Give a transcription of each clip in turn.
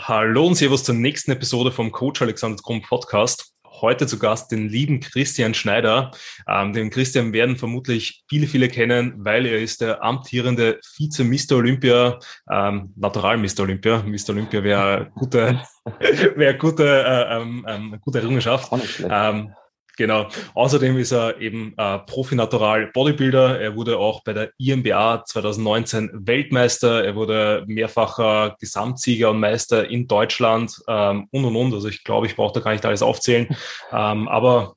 Hallo und Servus zur nächsten Episode vom Coach Alexander Krumm Podcast. Heute zu Gast den lieben Christian Schneider. Ähm, den Christian werden vermutlich viele, viele kennen, weil er ist der amtierende Vize Mr. Olympia, ähm, Natural Mr. Olympia. Mr. Olympia wäre gute, wäre gute, äh, ähm, ähm, gute Errungenschaft. Ähm, Genau. Außerdem ist er eben äh, Profi-Natural Bodybuilder. Er wurde auch bei der IMBA 2019 Weltmeister. Er wurde mehrfacher Gesamtsieger und Meister in Deutschland ähm, und und und. Also ich glaube, ich brauche da gar nicht alles aufzählen. Ähm, aber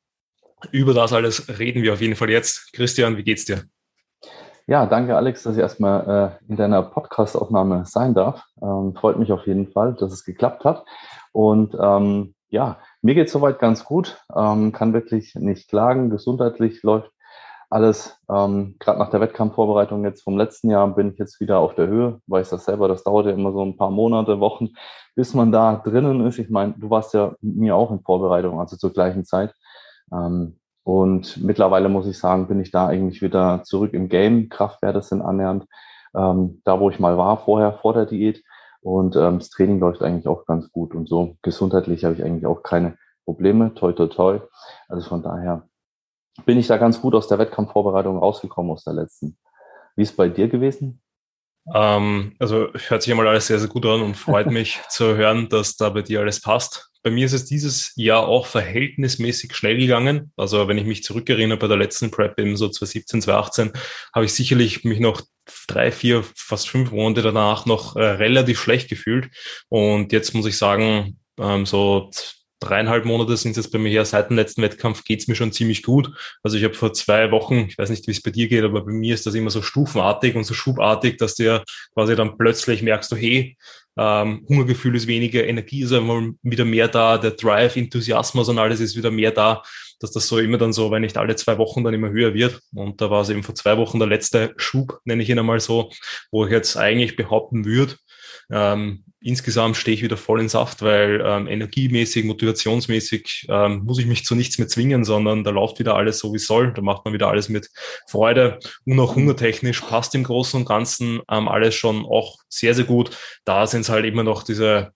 über das alles reden wir auf jeden Fall jetzt. Christian, wie geht's dir? Ja, danke Alex, dass ich erstmal äh, in deiner Podcast-Aufnahme sein darf. Ähm, freut mich auf jeden Fall, dass es geklappt hat. Und ähm, ja, mir geht soweit ganz gut, ähm, kann wirklich nicht klagen. Gesundheitlich läuft alles. Ähm, Gerade nach der Wettkampfvorbereitung jetzt vom letzten Jahr bin ich jetzt wieder auf der Höhe. Weiß das selber, das dauert ja immer so ein paar Monate, Wochen, bis man da drinnen ist. Ich meine, du warst ja mit mir auch in Vorbereitung, also zur gleichen Zeit. Ähm, und mittlerweile muss ich sagen, bin ich da eigentlich wieder zurück im Game. Kraftwerte sind annähernd ähm, da, wo ich mal war vorher, vor der Diät. Und ähm, das Training läuft eigentlich auch ganz gut. Und so gesundheitlich habe ich eigentlich auch keine Probleme. Toi, toi, toi. Also von daher bin ich da ganz gut aus der Wettkampfvorbereitung rausgekommen, aus der letzten. Wie ist es bei dir gewesen? Ähm, also hört sich einmal alles sehr, sehr gut an und freut mich zu hören, dass da bei dir alles passt. Bei mir ist es dieses Jahr auch verhältnismäßig schnell gegangen. Also wenn ich mich zurückerinnere bei der letzten Prep eben so 2017, 2018, habe ich sicherlich mich noch drei, vier, fast fünf Monate danach noch äh, relativ schlecht gefühlt. Und jetzt muss ich sagen, ähm, so dreieinhalb Monate sind es jetzt bei mir her. Seit dem letzten Wettkampf geht's mir schon ziemlich gut. Also ich habe vor zwei Wochen, ich weiß nicht, wie es bei dir geht, aber bei mir ist das immer so stufenartig und so schubartig, dass du quasi dann plötzlich merkst du, hey, ähm, Hungergefühl ist weniger, Energie ist einmal wieder mehr da, der Drive, Enthusiasmus und alles ist wieder mehr da, dass das so immer dann so, wenn nicht alle zwei Wochen dann immer höher wird. Und da war es eben vor zwei Wochen der letzte Schub, nenne ich ihn einmal so, wo ich jetzt eigentlich behaupten würde, ähm, insgesamt stehe ich wieder voll in Saft, weil ähm, energiemäßig, motivationsmäßig ähm, muss ich mich zu nichts mehr zwingen, sondern da läuft wieder alles so wie soll. Da macht man wieder alles mit Freude und auch hungertechnisch passt im Großen und Ganzen ähm, alles schon auch sehr, sehr gut. Da sind es halt immer noch diese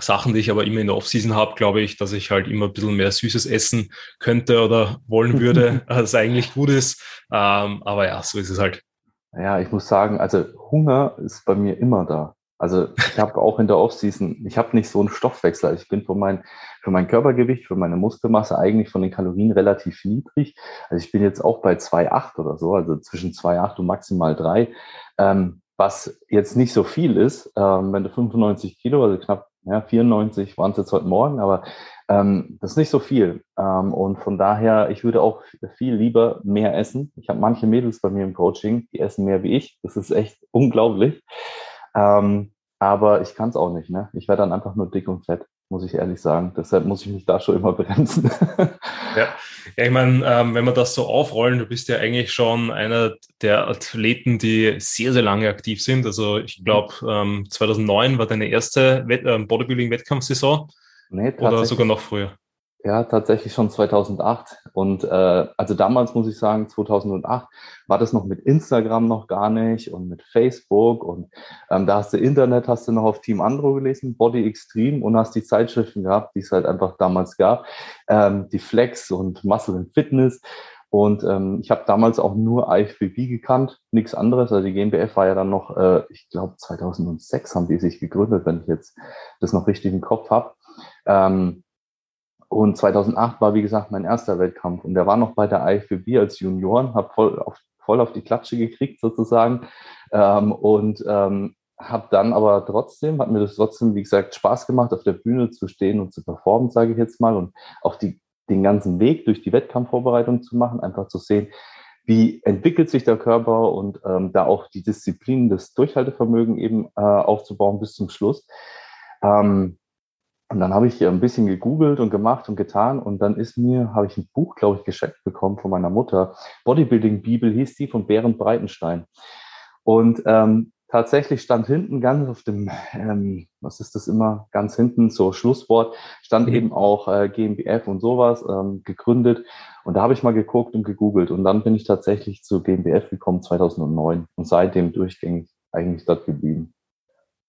Sachen, die ich aber immer in der Offseason habe, glaube ich, dass ich halt immer ein bisschen mehr Süßes essen könnte oder wollen würde, als eigentlich gut ist. Ähm, aber ja, so ist es halt. Ja, ich muss sagen, also Hunger ist bei mir immer da. Also ich habe auch in der Offseason, ich habe nicht so einen Stoffwechsel. Ich bin für mein, für mein Körpergewicht, für meine Muskelmasse eigentlich von den Kalorien relativ niedrig. Also ich bin jetzt auch bei 2,8 oder so, also zwischen 2,8 und maximal 3, ähm, was jetzt nicht so viel ist, ähm, wenn du 95 Kilo, also knapp ja, 94 waren es jetzt heute Morgen, aber ähm, das ist nicht so viel. Ähm, und von daher, ich würde auch viel lieber mehr essen. Ich habe manche Mädels bei mir im Coaching, die essen mehr wie ich. Das ist echt unglaublich. Ähm, aber ich kann es auch nicht. Ne? Ich werde dann einfach nur dick und fett, muss ich ehrlich sagen. Deshalb muss ich mich da schon immer bremsen. ja. ja, ich meine, ähm, wenn wir das so aufrollen, du bist ja eigentlich schon einer der Athleten, die sehr, sehr lange aktiv sind. Also ich glaube, ähm, 2009 war deine erste ähm, Bodybuilding-Wettkampfsaison. Nee, oder sogar noch früher. Ja, tatsächlich schon 2008. Und äh, also damals muss ich sagen, 2008 war das noch mit Instagram noch gar nicht und mit Facebook und ähm, da hast du Internet, hast du noch auf Team Andro gelesen, Body Extreme und hast die Zeitschriften gehabt, die es halt einfach damals gab, ähm, die Flex und Muscle and Fitness. Und ähm, ich habe damals auch nur IFBB gekannt, nichts anderes. Also die GmbF war ja dann noch, äh, ich glaube 2006 haben die sich gegründet, wenn ich jetzt das noch richtig im Kopf habe. Ähm, und 2008 war, wie gesagt, mein erster Wettkampf. Und der war noch bei der IFBB als Junioren, habe voll auf, voll auf die Klatsche gekriegt sozusagen. Ähm, und ähm, habe dann aber trotzdem, hat mir das trotzdem, wie gesagt, Spaß gemacht, auf der Bühne zu stehen und zu performen, sage ich jetzt mal. Und auch die, den ganzen Weg durch die Wettkampfvorbereitung zu machen, einfach zu sehen, wie entwickelt sich der Körper und ähm, da auch die Disziplin, das Durchhaltevermögen eben äh, aufzubauen bis zum Schluss. Ähm, und dann habe ich ein bisschen gegoogelt und gemacht und getan und dann ist mir, habe ich ein Buch, glaube ich, geschenkt bekommen von meiner Mutter. Bodybuilding Bibel hieß die von Berend Breitenstein. Und ähm, tatsächlich stand hinten ganz auf dem, ähm, was ist das immer, ganz hinten, so Schlusswort, stand mhm. eben auch äh, GmbF und sowas ähm, gegründet. Und da habe ich mal geguckt und gegoogelt und dann bin ich tatsächlich zu GmbF gekommen 2009 und seitdem durchgängig eigentlich dort geblieben.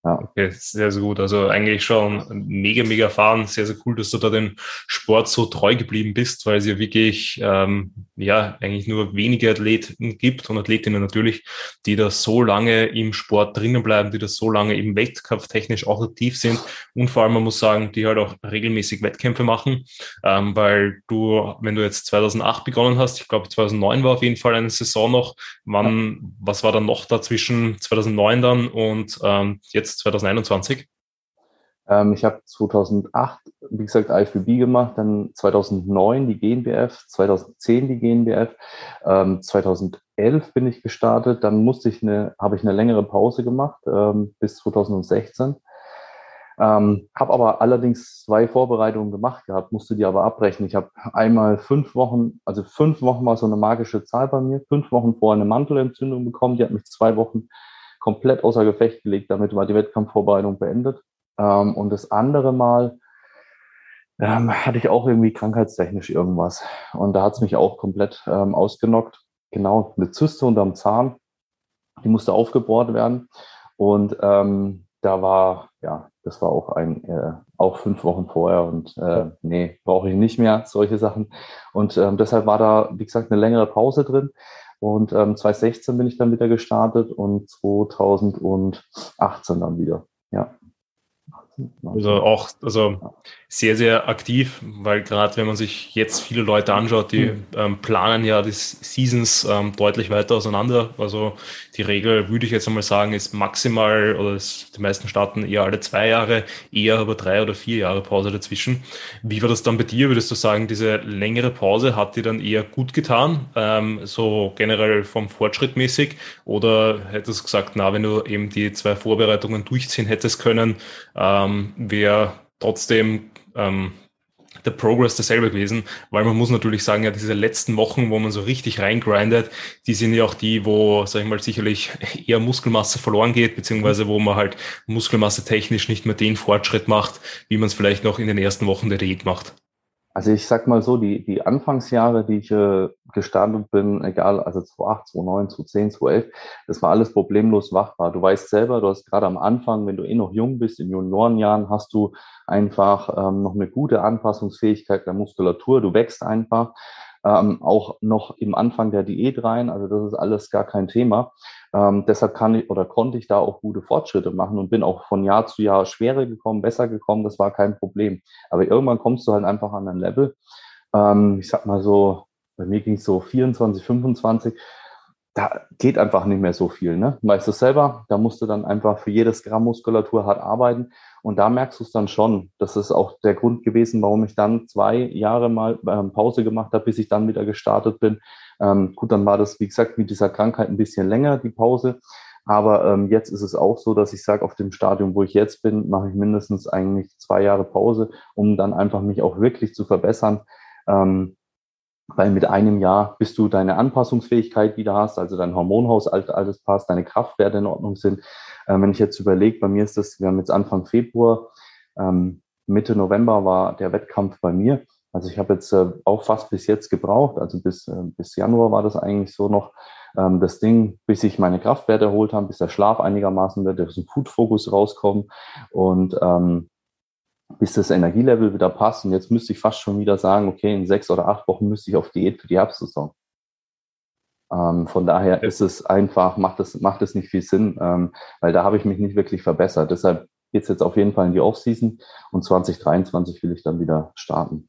Ja. Okay, sehr, sehr gut. Also eigentlich schon mega, mega erfahren. Sehr, sehr cool, dass du da dem Sport so treu geblieben bist, weil es ja wirklich, ähm, ja, eigentlich nur wenige Athleten gibt und Athletinnen natürlich, die da so lange im Sport drinnen bleiben, die da so lange im Wettkampf technisch auch aktiv sind und vor allem, man muss sagen, die halt auch regelmäßig Wettkämpfe machen, ähm, weil du, wenn du jetzt 2008 begonnen hast, ich glaube 2009 war auf jeden Fall eine Saison noch, wann, was war dann noch dazwischen 2009 dann und ähm, jetzt jetzt 2021? Ähm, ich habe 2008, wie gesagt, IFBB gemacht, dann 2009 die GNBF, 2010 die GNBF, ähm, 2011 bin ich gestartet, dann musste ich eine, habe ich eine längere Pause gemacht ähm, bis 2016. Ähm, habe aber allerdings zwei Vorbereitungen gemacht gehabt, musste die aber abbrechen. Ich habe einmal fünf Wochen, also fünf Wochen war so eine magische Zahl bei mir, fünf Wochen vorher eine Mantelentzündung bekommen, die hat mich zwei Wochen komplett außer Gefecht gelegt. Damit war die Wettkampfvorbereitung beendet. Ähm, und das andere Mal ähm, hatte ich auch irgendwie krankheitstechnisch irgendwas. Und da hat es mich auch komplett ähm, ausgenockt. Genau, eine Zyste unterm Zahn, die musste aufgebohrt werden. Und ähm, da war, ja, das war auch ein, äh, auch fünf Wochen vorher und äh, nee, brauche ich nicht mehr, solche Sachen. Und ähm, deshalb war da, wie gesagt, eine längere Pause drin. Und ähm, 2016 bin ich dann wieder gestartet und 2018 dann wieder. Ja. Also auch, also sehr, sehr aktiv, weil gerade wenn man sich jetzt viele Leute anschaut, die mhm. ähm, planen ja die Seasons ähm, deutlich weiter auseinander. Also die Regel, würde ich jetzt einmal sagen, ist maximal, oder ist, die meisten starten eher alle zwei Jahre, eher aber drei oder vier Jahre Pause dazwischen. Wie war das dann bei dir? Würdest du sagen, diese längere Pause hat dir dann eher gut getan, ähm, so generell vom Fortschritt mäßig? Oder hättest du gesagt, na, wenn du eben die zwei Vorbereitungen durchziehen hättest können, ähm, wäre trotzdem ähm, der Progress derselbe gewesen, weil man muss natürlich sagen, ja, diese letzten Wochen, wo man so richtig reingrindet, die sind ja auch die, wo, sag ich mal, sicherlich eher Muskelmasse verloren geht, beziehungsweise wo man halt Muskelmasse technisch nicht mehr den Fortschritt macht, wie man es vielleicht noch in den ersten Wochen der Diät macht. Also ich sag mal so, die, die Anfangsjahre, die ich äh, gestartet bin, egal, also 2008, 2009, 2010, 2011, das war alles problemlos wachbar. Du weißt selber, du hast gerade am Anfang, wenn du eh noch jung bist, in Juniorenjahren, hast du einfach ähm, noch eine gute Anpassungsfähigkeit der Muskulatur. Du wächst einfach ähm, auch noch im Anfang der Diät rein. Also das ist alles gar kein Thema. Ähm, deshalb kann ich oder konnte ich da auch gute Fortschritte machen und bin auch von Jahr zu Jahr schwerer gekommen, besser gekommen. Das war kein Problem. Aber irgendwann kommst du halt einfach an ein Level. Ähm, ich sag mal so, bei mir ging es so 24, 25 da geht einfach nicht mehr so viel. Ne? Weißt du selber, da musst du dann einfach für jedes Gramm Muskulatur hart arbeiten. Und da merkst du es dann schon. Das ist auch der Grund gewesen, warum ich dann zwei Jahre mal ähm, Pause gemacht habe, bis ich dann wieder gestartet bin. Ähm, gut, dann war das, wie gesagt, mit dieser Krankheit ein bisschen länger, die Pause. Aber ähm, jetzt ist es auch so, dass ich sage, auf dem Stadium, wo ich jetzt bin, mache ich mindestens eigentlich zwei Jahre Pause, um dann einfach mich auch wirklich zu verbessern. Ähm, weil mit einem Jahr, bis du deine Anpassungsfähigkeit wieder hast, also dein Hormonhaushalt alles passt, deine Kraftwerte in Ordnung sind. Äh, wenn ich jetzt überlege, bei mir ist das, wir haben jetzt Anfang Februar, ähm, Mitte November war der Wettkampf bei mir. Also ich habe jetzt äh, auch fast bis jetzt gebraucht, also bis, äh, bis Januar war das eigentlich so noch ähm, das Ding, bis ich meine Kraftwerte erholt habe, bis der Schlaf einigermaßen wird, dass ein Food-Fokus rauskommt und ähm, bis das Energielevel wieder passt. Und jetzt müsste ich fast schon wieder sagen, okay, in sechs oder acht Wochen müsste ich auf Diät für die Herbstsaison. Ähm, von daher ist es einfach, macht es, macht es nicht viel Sinn, ähm, weil da habe ich mich nicht wirklich verbessert. Deshalb geht es jetzt auf jeden Fall in die Offseason und 2023 will ich dann wieder starten.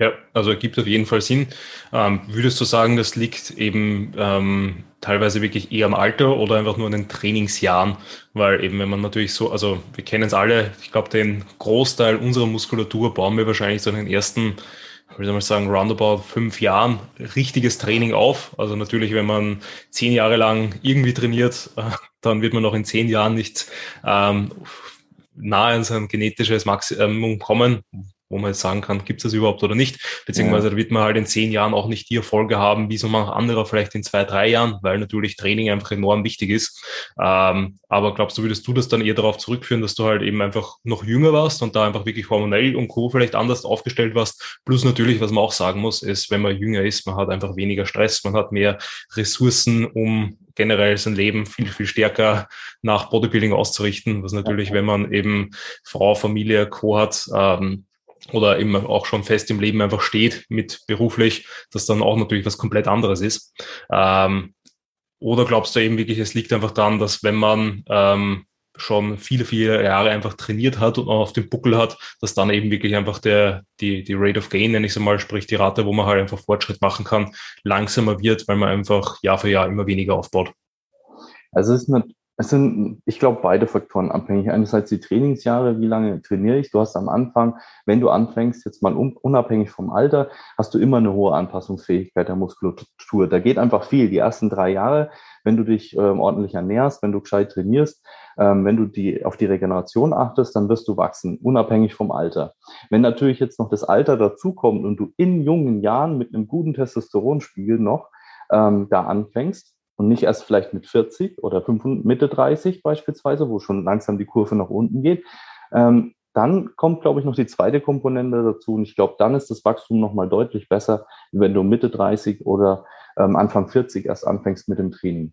Ja, also ergibt auf jeden Fall Sinn. Ähm, würdest du sagen, das liegt eben ähm, teilweise wirklich eher am Alter oder einfach nur an den Trainingsjahren? Weil eben, wenn man natürlich so, also wir kennen es alle, ich glaube, den Großteil unserer Muskulatur bauen wir wahrscheinlich so in den ersten, wie soll man sagen, roundabout fünf Jahren richtiges Training auf. Also natürlich, wenn man zehn Jahre lang irgendwie trainiert, äh, dann wird man noch in zehn Jahren nicht ähm, nahe an sein genetisches Maximum kommen wo man jetzt sagen kann, gibt es das überhaupt oder nicht. Beziehungsweise ja. da wird man halt in zehn Jahren auch nicht die Erfolge haben, wie so manch anderer vielleicht in zwei, drei Jahren, weil natürlich Training einfach enorm wichtig ist. Ähm, aber glaubst du, würdest du das dann eher darauf zurückführen, dass du halt eben einfach noch jünger warst und da einfach wirklich hormonell und Co. vielleicht anders aufgestellt warst? Plus natürlich, was man auch sagen muss, ist, wenn man jünger ist, man hat einfach weniger Stress, man hat mehr Ressourcen, um generell sein Leben viel, viel stärker nach Bodybuilding auszurichten, was natürlich, wenn man eben Frau, Familie, Co. hat, ähm, oder eben auch schon fest im Leben einfach steht mit beruflich, das dann auch natürlich was komplett anderes ist. Ähm, oder glaubst du eben wirklich, es liegt einfach daran, dass wenn man ähm, schon viele, viele Jahre einfach trainiert hat und auf dem Buckel hat, dass dann eben wirklich einfach der, die, die Rate of Gain, nenne ich es mal, sprich die Rate, wo man halt einfach Fortschritt machen kann, langsamer wird, weil man einfach Jahr für Jahr immer weniger aufbaut. Also es ist es sind, ich glaube, beide Faktoren abhängig. Einerseits die Trainingsjahre, wie lange trainiere ich. Du hast am Anfang, wenn du anfängst, jetzt mal unabhängig vom Alter, hast du immer eine hohe Anpassungsfähigkeit der Muskulatur. Da geht einfach viel. Die ersten drei Jahre, wenn du dich ähm, ordentlich ernährst, wenn du gescheit trainierst, ähm, wenn du die, auf die Regeneration achtest, dann wirst du wachsen, unabhängig vom Alter. Wenn natürlich jetzt noch das Alter dazukommt und du in jungen Jahren mit einem guten Testosteronspiegel noch ähm, da anfängst, und nicht erst vielleicht mit 40 oder 5, Mitte 30 beispielsweise, wo schon langsam die Kurve nach unten geht. Ähm, dann kommt, glaube ich, noch die zweite Komponente dazu und ich glaube, dann ist das Wachstum nochmal deutlich besser, wenn du Mitte 30 oder ähm, Anfang 40 erst anfängst mit dem Training.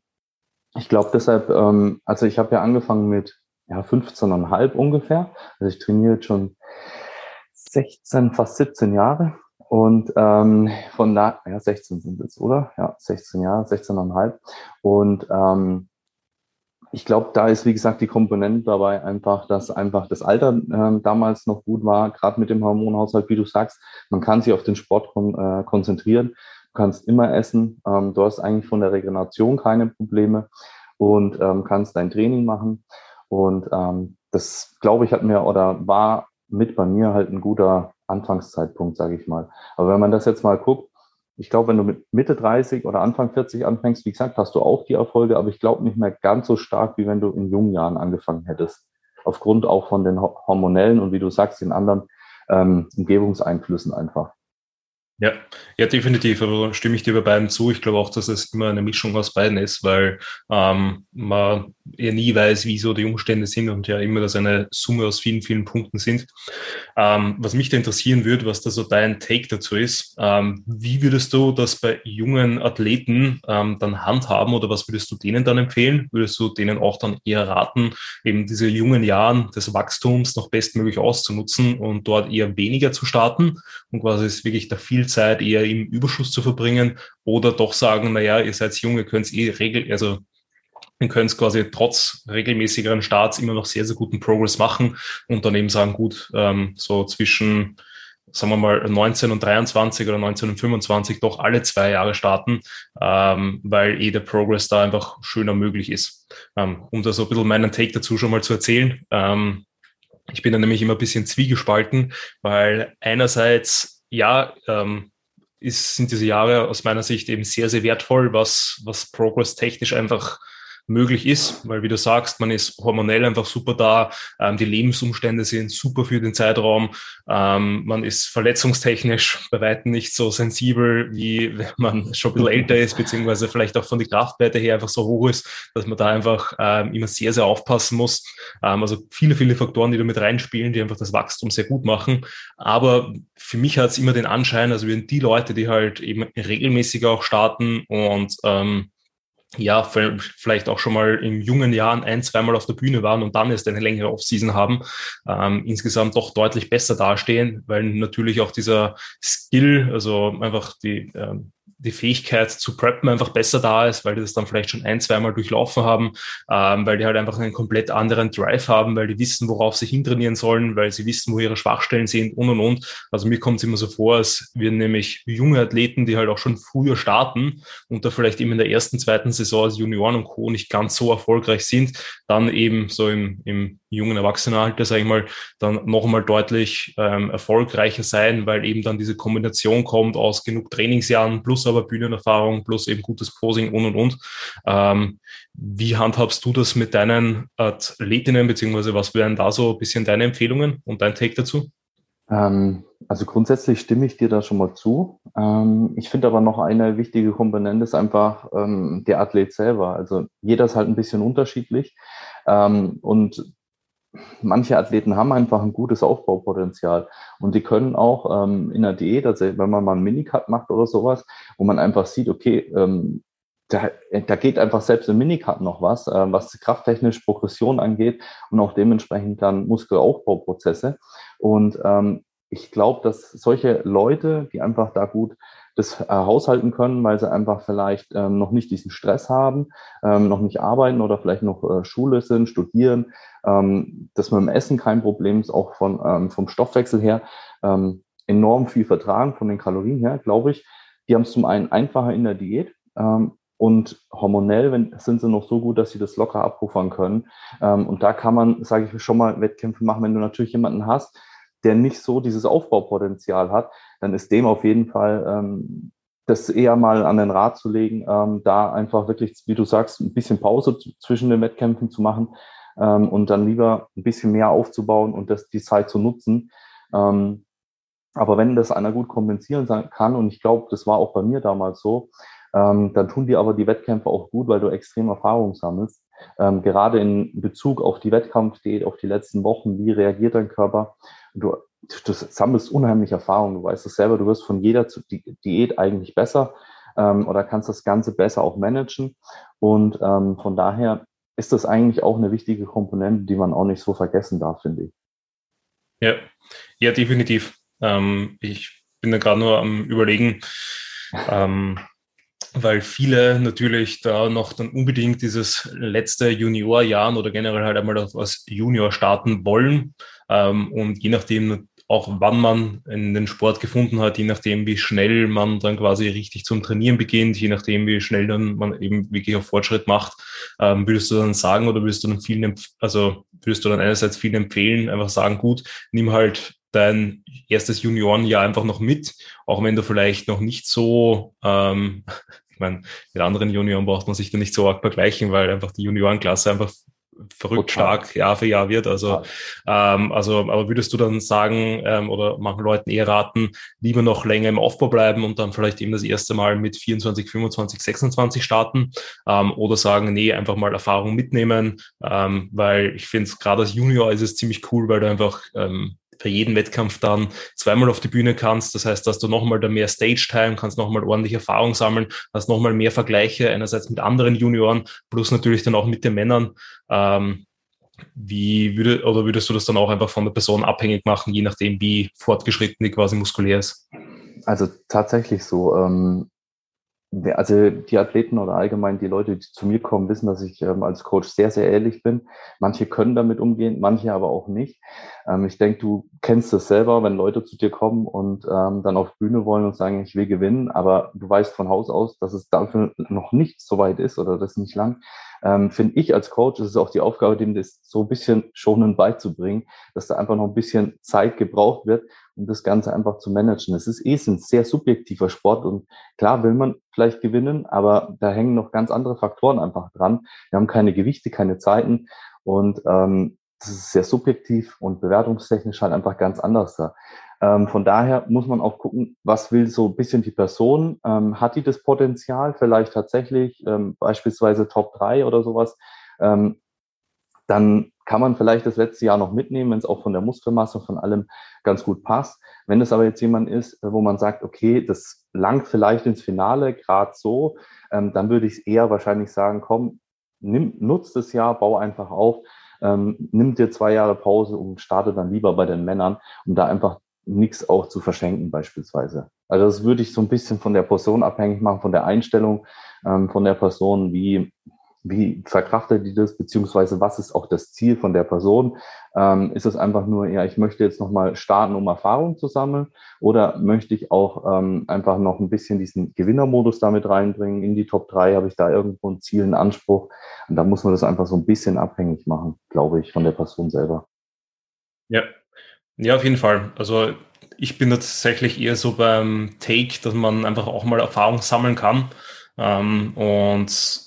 Ich glaube deshalb, ähm, also ich habe ja angefangen mit ja, 15,5 ungefähr. Also ich trainiere jetzt schon 16, fast 17 Jahre und ähm, von da, ja, 16 sind es, oder? Ja, 16 Jahre, 16,5. Und ähm, ich glaube, da ist, wie gesagt, die Komponente dabei einfach, dass einfach das Alter äh, damals noch gut war, gerade mit dem Hormonhaushalt, wie du sagst. Man kann sich auf den Sport kon äh, konzentrieren. Du kannst immer essen. Ähm, du hast eigentlich von der Regeneration keine Probleme und ähm, kannst dein Training machen. Und ähm, das, glaube ich, hat mir oder war mit bei mir halt ein guter Anfangszeitpunkt, sage ich mal. Aber wenn man das jetzt mal guckt, ich glaube, wenn du mit Mitte 30 oder Anfang 40 anfängst, wie gesagt, hast du auch die Erfolge, aber ich glaube nicht mehr ganz so stark, wie wenn du in jungen Jahren angefangen hättest. Aufgrund auch von den hormonellen und wie du sagst, den anderen ähm, Umgebungseinflüssen einfach. Ja, ja, definitiv. Aber stimme ich dir bei beiden zu. Ich glaube auch, dass es immer eine Mischung aus beiden ist, weil ähm, man ja nie weiß, wie so die Umstände sind und ja immer das eine Summe aus vielen, vielen Punkten sind. Ähm, was mich da interessieren würde, was da so dein Take dazu ist, ähm, wie würdest du das bei jungen Athleten ähm, dann handhaben oder was würdest du denen dann empfehlen? Würdest du denen auch dann eher raten, eben diese jungen Jahren des Wachstums noch bestmöglich auszunutzen und dort eher weniger zu starten und quasi ist wirklich da viel Zeit eher im Überschuss zu verbringen oder doch sagen, naja, ihr seid jung, ihr könnt eh regel, also können es quasi trotz regelmäßigeren Starts immer noch sehr, sehr guten Progress machen und dann eben sagen, gut, ähm, so zwischen, sagen wir mal, 19 und 23 oder 19 und 25 doch alle zwei Jahre starten, ähm, weil eh der Progress da einfach schöner möglich ist. Ähm, um da so ein bisschen meinen Take dazu schon mal zu erzählen. Ähm, ich bin da nämlich immer ein bisschen zwiegespalten, weil einerseits, ja, ähm, ist, sind diese Jahre aus meiner Sicht eben sehr, sehr wertvoll, was, was Progress technisch einfach möglich ist, weil wie du sagst, man ist hormonell einfach super da, ähm, die Lebensumstände sind super für den Zeitraum, ähm, man ist verletzungstechnisch bei weitem nicht so sensibel, wie wenn man schon ein bisschen älter ist, beziehungsweise vielleicht auch von der Kraftwerte her einfach so hoch ist, dass man da einfach ähm, immer sehr, sehr aufpassen muss. Ähm, also viele, viele Faktoren, die da mit reinspielen, die einfach das Wachstum sehr gut machen. Aber für mich hat es immer den Anschein, also wenn die Leute, die halt eben regelmäßig auch starten und ähm, ja, vielleicht auch schon mal in jungen Jahren ein, zweimal auf der Bühne waren und dann erst eine längere Offseason haben, ähm, insgesamt doch deutlich besser dastehen, weil natürlich auch dieser Skill, also einfach die, ähm, die Fähigkeit zu preppen einfach besser da ist, weil die das dann vielleicht schon ein, zweimal durchlaufen haben, ähm, weil die halt einfach einen komplett anderen Drive haben, weil die wissen, worauf sie hintrainieren sollen, weil sie wissen, wo ihre Schwachstellen sind und und und. Also mir kommt es immer so vor, als wir nämlich junge Athleten, die halt auch schon früher starten und da vielleicht eben in der ersten, zweiten Saison als Junioren und Co. nicht ganz so erfolgreich sind, dann eben so im, im jungen Erwachsenenalter, sage ich mal, dann noch einmal deutlich ähm, erfolgreicher sein, weil eben dann diese Kombination kommt aus genug Trainingsjahren plus aber Bühnenerfahrung plus eben gutes Posing und und und. Ähm, wie handhabst du das mit deinen Athletinnen, beziehungsweise was wären da so ein bisschen deine Empfehlungen und dein Take dazu? Ähm, also grundsätzlich stimme ich dir da schon mal zu. Ähm, ich finde aber noch eine wichtige Komponente ist einfach ähm, der Athlet selber. Also jeder ist halt ein bisschen unterschiedlich. Ähm, und manche Athleten haben einfach ein gutes Aufbaupotenzial und die können auch ähm, in der Diät, also wenn man mal einen Minicut macht oder sowas, wo man einfach sieht, okay, ähm, da, da geht einfach selbst im Minicut noch was, äh, was krafttechnisch Progression angeht und auch dementsprechend dann Muskelaufbauprozesse. Und ähm, ich glaube, dass solche Leute, die einfach da gut das äh, haushalten können, weil sie einfach vielleicht ähm, noch nicht diesen Stress haben, ähm, noch nicht arbeiten oder vielleicht noch äh, Schule sind, studieren, ähm, dass mit dem Essen kein Problem ist, auch von, ähm, vom Stoffwechsel her ähm, enorm viel vertragen, von den Kalorien her, glaube ich. Die haben es zum einen einfacher in der Diät ähm, und hormonell wenn, sind sie noch so gut, dass sie das locker abpuffern können. Ähm, und da kann man, sage ich schon mal, Wettkämpfe machen, wenn du natürlich jemanden hast, der nicht so dieses Aufbaupotenzial hat, dann ist dem auf jeden Fall ähm, das eher mal an den Rat zu legen, ähm, da einfach wirklich, wie du sagst, ein bisschen Pause zwischen den Wettkämpfen zu machen ähm, und dann lieber ein bisschen mehr aufzubauen und das, die Zeit zu nutzen. Ähm, aber wenn das einer gut kompensieren kann, und ich glaube, das war auch bei mir damals so, ähm, dann tun dir aber die Wettkämpfe auch gut, weil du extrem Erfahrung sammelst. Ähm, gerade in Bezug auf die Wettkampfdiät, auf die letzten Wochen, wie reagiert dein Körper? Du, du sammelst unheimlich Erfahrung. Du weißt es selber, du wirst von jeder Diät eigentlich besser ähm, oder kannst das Ganze besser auch managen. Und ähm, von daher ist das eigentlich auch eine wichtige Komponente, die man auch nicht so vergessen darf, finde ich. Ja, ja, definitiv. Ähm, ich bin da gerade nur am Überlegen, ähm, weil viele natürlich da noch dann unbedingt dieses letzte Juniorjahr oder generell halt einmal als Junior starten wollen. Ähm, und je nachdem auch wann man in den Sport gefunden hat, je nachdem, wie schnell man dann quasi richtig zum Trainieren beginnt, je nachdem, wie schnell dann man eben wirklich auch Fortschritt macht, ähm, würdest du dann sagen oder würdest du dann vielen, also würdest du dann einerseits vielen empfehlen, einfach sagen, gut, nimm halt dein erstes Juniorenjahr einfach noch mit, auch wenn du vielleicht noch nicht so ähm, ich meine, mit anderen Junioren braucht man sich da nicht so arg vergleichen, weil einfach die Juniorenklasse einfach verrückt stark Jahr für Jahr wird. Also, ähm, also, aber würdest du dann sagen ähm, oder manchen Leuten eher raten, lieber noch länger im Aufbau bleiben und dann vielleicht eben das erste Mal mit 24, 25, 26 starten ähm, oder sagen, nee, einfach mal Erfahrung mitnehmen, ähm, weil ich finde, gerade als Junior ist es ziemlich cool, weil du einfach ähm, für jeden Wettkampf dann zweimal auf die Bühne kannst. Das heißt, dass du nochmal da mehr Stage-Time, kannst nochmal ordentlich Erfahrung sammeln, hast nochmal mehr Vergleiche einerseits mit anderen Junioren, plus natürlich dann auch mit den Männern. Ähm, wie würde, oder würdest du das dann auch einfach von der Person abhängig machen, je nachdem, wie fortgeschritten die quasi muskulär ist? Also tatsächlich so. Ähm, also die Athleten oder allgemein die Leute, die zu mir kommen, wissen, dass ich ähm, als Coach sehr, sehr ehrlich bin. Manche können damit umgehen, manche aber auch nicht. Ähm, ich denke, du kennst es selber, wenn Leute zu dir kommen und ähm, dann auf Bühne wollen und sagen, ich will gewinnen, aber du weißt von Haus aus, dass es dafür noch nicht so weit ist oder das nicht lang. Ähm, Finde ich als Coach, ist es auch die Aufgabe, dem das so ein bisschen schonend beizubringen, dass da einfach noch ein bisschen Zeit gebraucht wird, um das Ganze einfach zu managen. Es ist eh ein sehr subjektiver Sport und klar will man vielleicht gewinnen, aber da hängen noch ganz andere Faktoren einfach dran. Wir haben keine Gewichte, keine Zeiten und ähm, das ist sehr subjektiv und bewertungstechnisch halt einfach ganz anders da. Ähm, von daher muss man auch gucken, was will so ein bisschen die Person. Ähm, hat die das Potenzial, vielleicht tatsächlich ähm, beispielsweise Top 3 oder sowas? Ähm, dann kann man vielleicht das letzte Jahr noch mitnehmen, wenn es auch von der Muskelmasse, von allem ganz gut passt. Wenn es aber jetzt jemand ist, wo man sagt, okay, das langt vielleicht ins Finale, gerade so, ähm, dann würde ich eher wahrscheinlich sagen, komm, nimm, nutz das Jahr, bau einfach auf, ähm, nimm dir zwei Jahre Pause und starte dann lieber bei den Männern, um da einfach nichts auch zu verschenken beispielsweise. Also das würde ich so ein bisschen von der Person abhängig machen, von der Einstellung ähm, von der Person, wie wie verkraftet die das, beziehungsweise was ist auch das Ziel von der Person? Ähm, ist es einfach nur, ja, ich möchte jetzt nochmal starten, um Erfahrung zu sammeln, oder möchte ich auch ähm, einfach noch ein bisschen diesen Gewinnermodus damit reinbringen? In die Top 3 habe ich da irgendwo ein Ziel, einen Anspruch. Und da muss man das einfach so ein bisschen abhängig machen, glaube ich, von der Person selber. Ja, ja, auf jeden Fall. Also ich bin tatsächlich eher so beim Take, dass man einfach auch mal Erfahrung sammeln kann. Ähm, und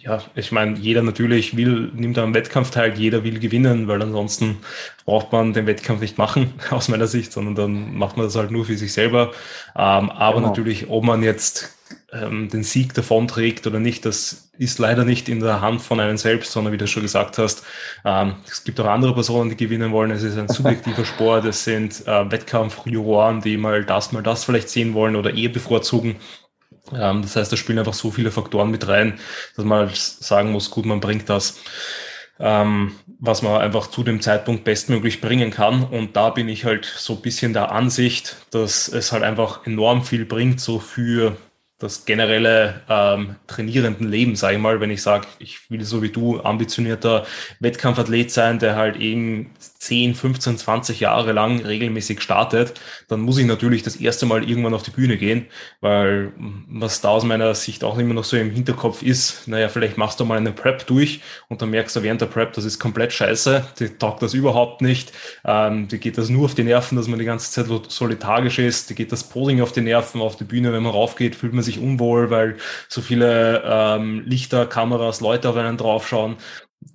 ja, ich meine, jeder natürlich will, nimmt am Wettkampf teil, jeder will gewinnen, weil ansonsten braucht man den Wettkampf nicht machen, aus meiner Sicht, sondern dann macht man das halt nur für sich selber. Ähm, aber genau. natürlich, ob man jetzt ähm, den Sieg davonträgt oder nicht, das ist leider nicht in der Hand von einem selbst, sondern wie du schon gesagt hast, ähm, es gibt auch andere Personen, die gewinnen wollen. Es ist ein subjektiver Sport, es sind äh, Wettkampfjuroren, die mal das, mal das vielleicht sehen wollen oder eher bevorzugen. Ähm, das heißt, da spielen einfach so viele Faktoren mit rein, dass man halt sagen muss, gut, man bringt das, ähm, was man einfach zu dem Zeitpunkt bestmöglich bringen kann. Und da bin ich halt so ein bisschen der Ansicht, dass es halt einfach enorm viel bringt, so für das generelle ähm, trainierenden Leben, sage ich mal, wenn ich sage, ich will so wie du ambitionierter Wettkampfathlet sein, der halt eben 10, 15, 20 Jahre lang regelmäßig startet, dann muss ich natürlich das erste Mal irgendwann auf die Bühne gehen, weil was da aus meiner Sicht auch immer noch so im Hinterkopf ist, naja, vielleicht machst du mal eine Prep durch und dann merkst du während der Prep, das ist komplett scheiße, die taugt das überhaupt nicht, ähm, die geht das nur auf die Nerven, dass man die ganze Zeit so lethargisch ist, die geht das Posing auf die Nerven, auf die Bühne, wenn man raufgeht, fühlt man sich unwohl, weil so viele ähm, Lichter, Kameras, Leute auf einen draufschauen,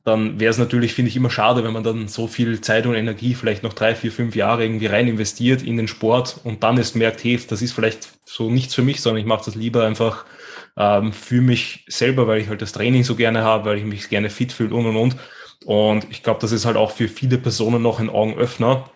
dann wäre es natürlich, finde ich, immer schade, wenn man dann so viel Zeit und Energie vielleicht noch drei, vier, fünf Jahre irgendwie rein investiert in den Sport und dann erst merkt, hey, das ist vielleicht so nichts für mich, sondern ich mache das lieber einfach ähm, für mich selber, weil ich halt das Training so gerne habe, weil ich mich gerne fit fühle und und und. Und ich glaube, das ist halt auch für viele Personen noch ein Augenöffner,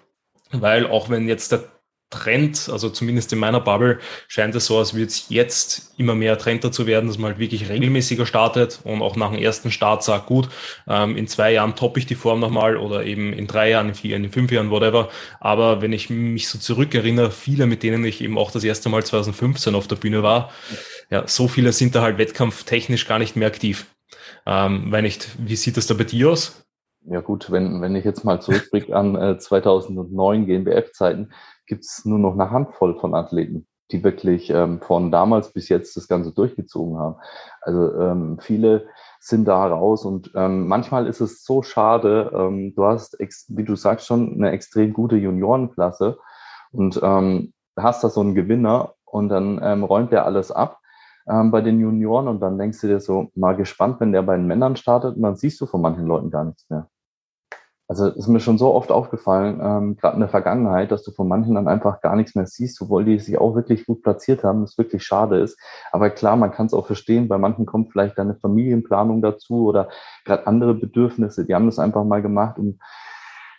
weil auch wenn jetzt der Trend, also zumindest in meiner Bubble, scheint es so, als würde es jetzt immer mehr Trend dazu werden, dass man halt wirklich regelmäßiger startet und auch nach dem ersten Start sagt, gut, ähm, in zwei Jahren toppe ich die Form nochmal oder eben in drei Jahren, in vier Jahren, in fünf Jahren, whatever. Aber wenn ich mich so zurückerinnere, viele, mit denen ich eben auch das erste Mal 2015 auf der Bühne war, ja, so viele sind da halt wettkampftechnisch gar nicht mehr aktiv. Ähm, wenn nicht, wie sieht das da bei dir aus? Ja gut, wenn, wenn ich jetzt mal zurückblicke an äh, 2009 GmbF-Zeiten, gibt es nur noch eine Handvoll von Athleten, die wirklich ähm, von damals bis jetzt das Ganze durchgezogen haben. Also ähm, viele sind da raus und ähm, manchmal ist es so schade, ähm, du hast, wie du sagst schon, eine extrem gute Juniorenklasse und ähm, hast da so einen Gewinner und dann ähm, räumt der alles ab ähm, bei den Junioren und dann denkst du dir so, mal gespannt, wenn der bei den Männern startet und dann siehst du von manchen Leuten gar nichts mehr. Also ist mir schon so oft aufgefallen, ähm, gerade in der Vergangenheit, dass du von manchen dann einfach gar nichts mehr siehst, obwohl die sich auch wirklich gut platziert haben, das wirklich schade ist. Aber klar, man kann es auch verstehen, bei manchen kommt vielleicht eine Familienplanung dazu oder gerade andere Bedürfnisse. Die haben das einfach mal gemacht, um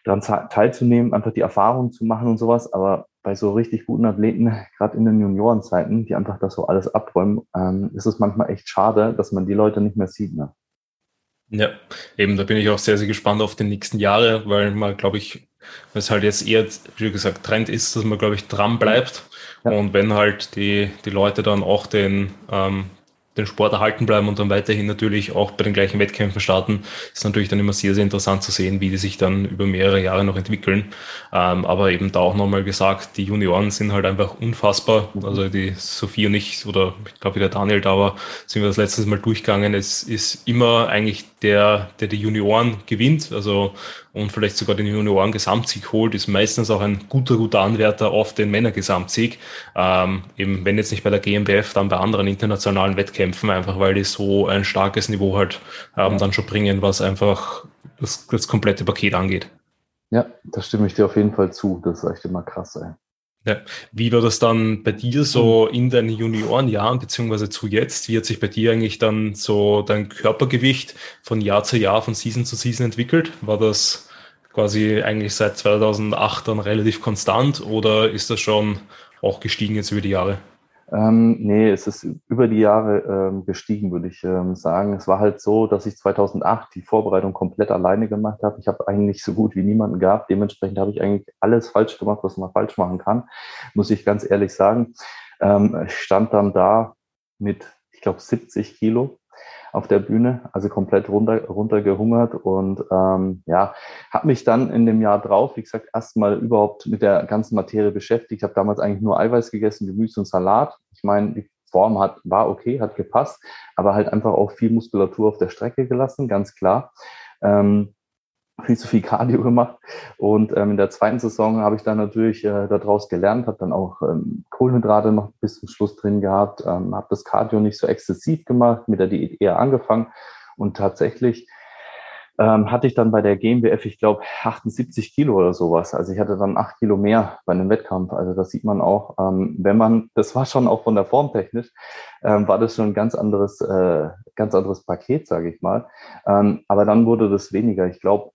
daran teilzunehmen, einfach die Erfahrung zu machen und sowas. Aber bei so richtig guten Athleten, gerade in den Juniorenzeiten, die einfach das so alles abräumen, ähm, ist es manchmal echt schade, dass man die Leute nicht mehr sieht. Ne? Ja, eben, da bin ich auch sehr, sehr gespannt auf die nächsten Jahre, weil man, glaube ich, es halt jetzt eher, wie gesagt, Trend ist, dass man, glaube ich, dran bleibt. Ja. Und wenn halt die, die Leute dann auch den, ähm, den Sport erhalten bleiben und dann weiterhin natürlich auch bei den gleichen Wettkämpfen starten, ist natürlich dann immer sehr, sehr interessant zu sehen, wie die sich dann über mehrere Jahre noch entwickeln. Ähm, aber eben da auch nochmal gesagt, die Junioren sind halt einfach unfassbar. Mhm. Also die Sophie und ich, oder ich glaube, der Daniel da war, sind wir das letztes Mal durchgegangen. Es ist immer eigentlich der, der die Junioren gewinnt, also und vielleicht sogar den Junioren Gesamtsieg holt, ist meistens auch ein guter, guter Anwärter auf den Männergesamtsieg. Ähm, eben, wenn jetzt nicht bei der GmbF, dann bei anderen internationalen Wettkämpfen, einfach weil die so ein starkes Niveau halt ähm, dann schon bringen, was einfach das, das komplette Paket angeht. Ja, da stimme ich dir auf jeden Fall zu. Das ist echt immer krass, ey. Ja. Wie war das dann bei dir so in deinen Juniorenjahren, beziehungsweise zu jetzt? Wie hat sich bei dir eigentlich dann so dein Körpergewicht von Jahr zu Jahr, von Season zu Season entwickelt? War das quasi eigentlich seit 2008 dann relativ konstant oder ist das schon auch gestiegen jetzt über die Jahre? Ähm, nee, es ist über die Jahre ähm, gestiegen, würde ich ähm, sagen. Es war halt so, dass ich 2008 die Vorbereitung komplett alleine gemacht habe. Ich habe eigentlich so gut wie niemanden gehabt. Dementsprechend habe ich eigentlich alles falsch gemacht, was man falsch machen kann, muss ich ganz ehrlich sagen. Ähm, ich stand dann da mit, ich glaube, 70 Kilo auf der Bühne, also komplett runter, runtergehungert und ähm, ja, habe mich dann in dem Jahr drauf, wie gesagt, erstmal überhaupt mit der ganzen Materie beschäftigt. Ich habe damals eigentlich nur Eiweiß gegessen, Gemüse und Salat. Ich meine, die Form hat, war okay, hat gepasst, aber halt einfach auch viel Muskulatur auf der Strecke gelassen, ganz klar. Ähm, viel zu viel Cardio gemacht. Und ähm, in der zweiten Saison habe ich dann natürlich äh, daraus gelernt, habe dann auch ähm, Kohlenhydrate noch bis zum Schluss drin gehabt, ähm, habe das Cardio nicht so exzessiv gemacht, mit der Diät eher angefangen Und tatsächlich ähm, hatte ich dann bei der GmbF, ich glaube, 78 Kilo oder sowas. Also ich hatte dann acht Kilo mehr bei einem Wettkampf. Also das sieht man auch, ähm, wenn man, das war schon auch von der Form technisch, ähm, war das schon ein ganz anderes, äh, ganz anderes Paket, sage ich mal. Ähm, aber dann wurde das weniger. Ich glaube,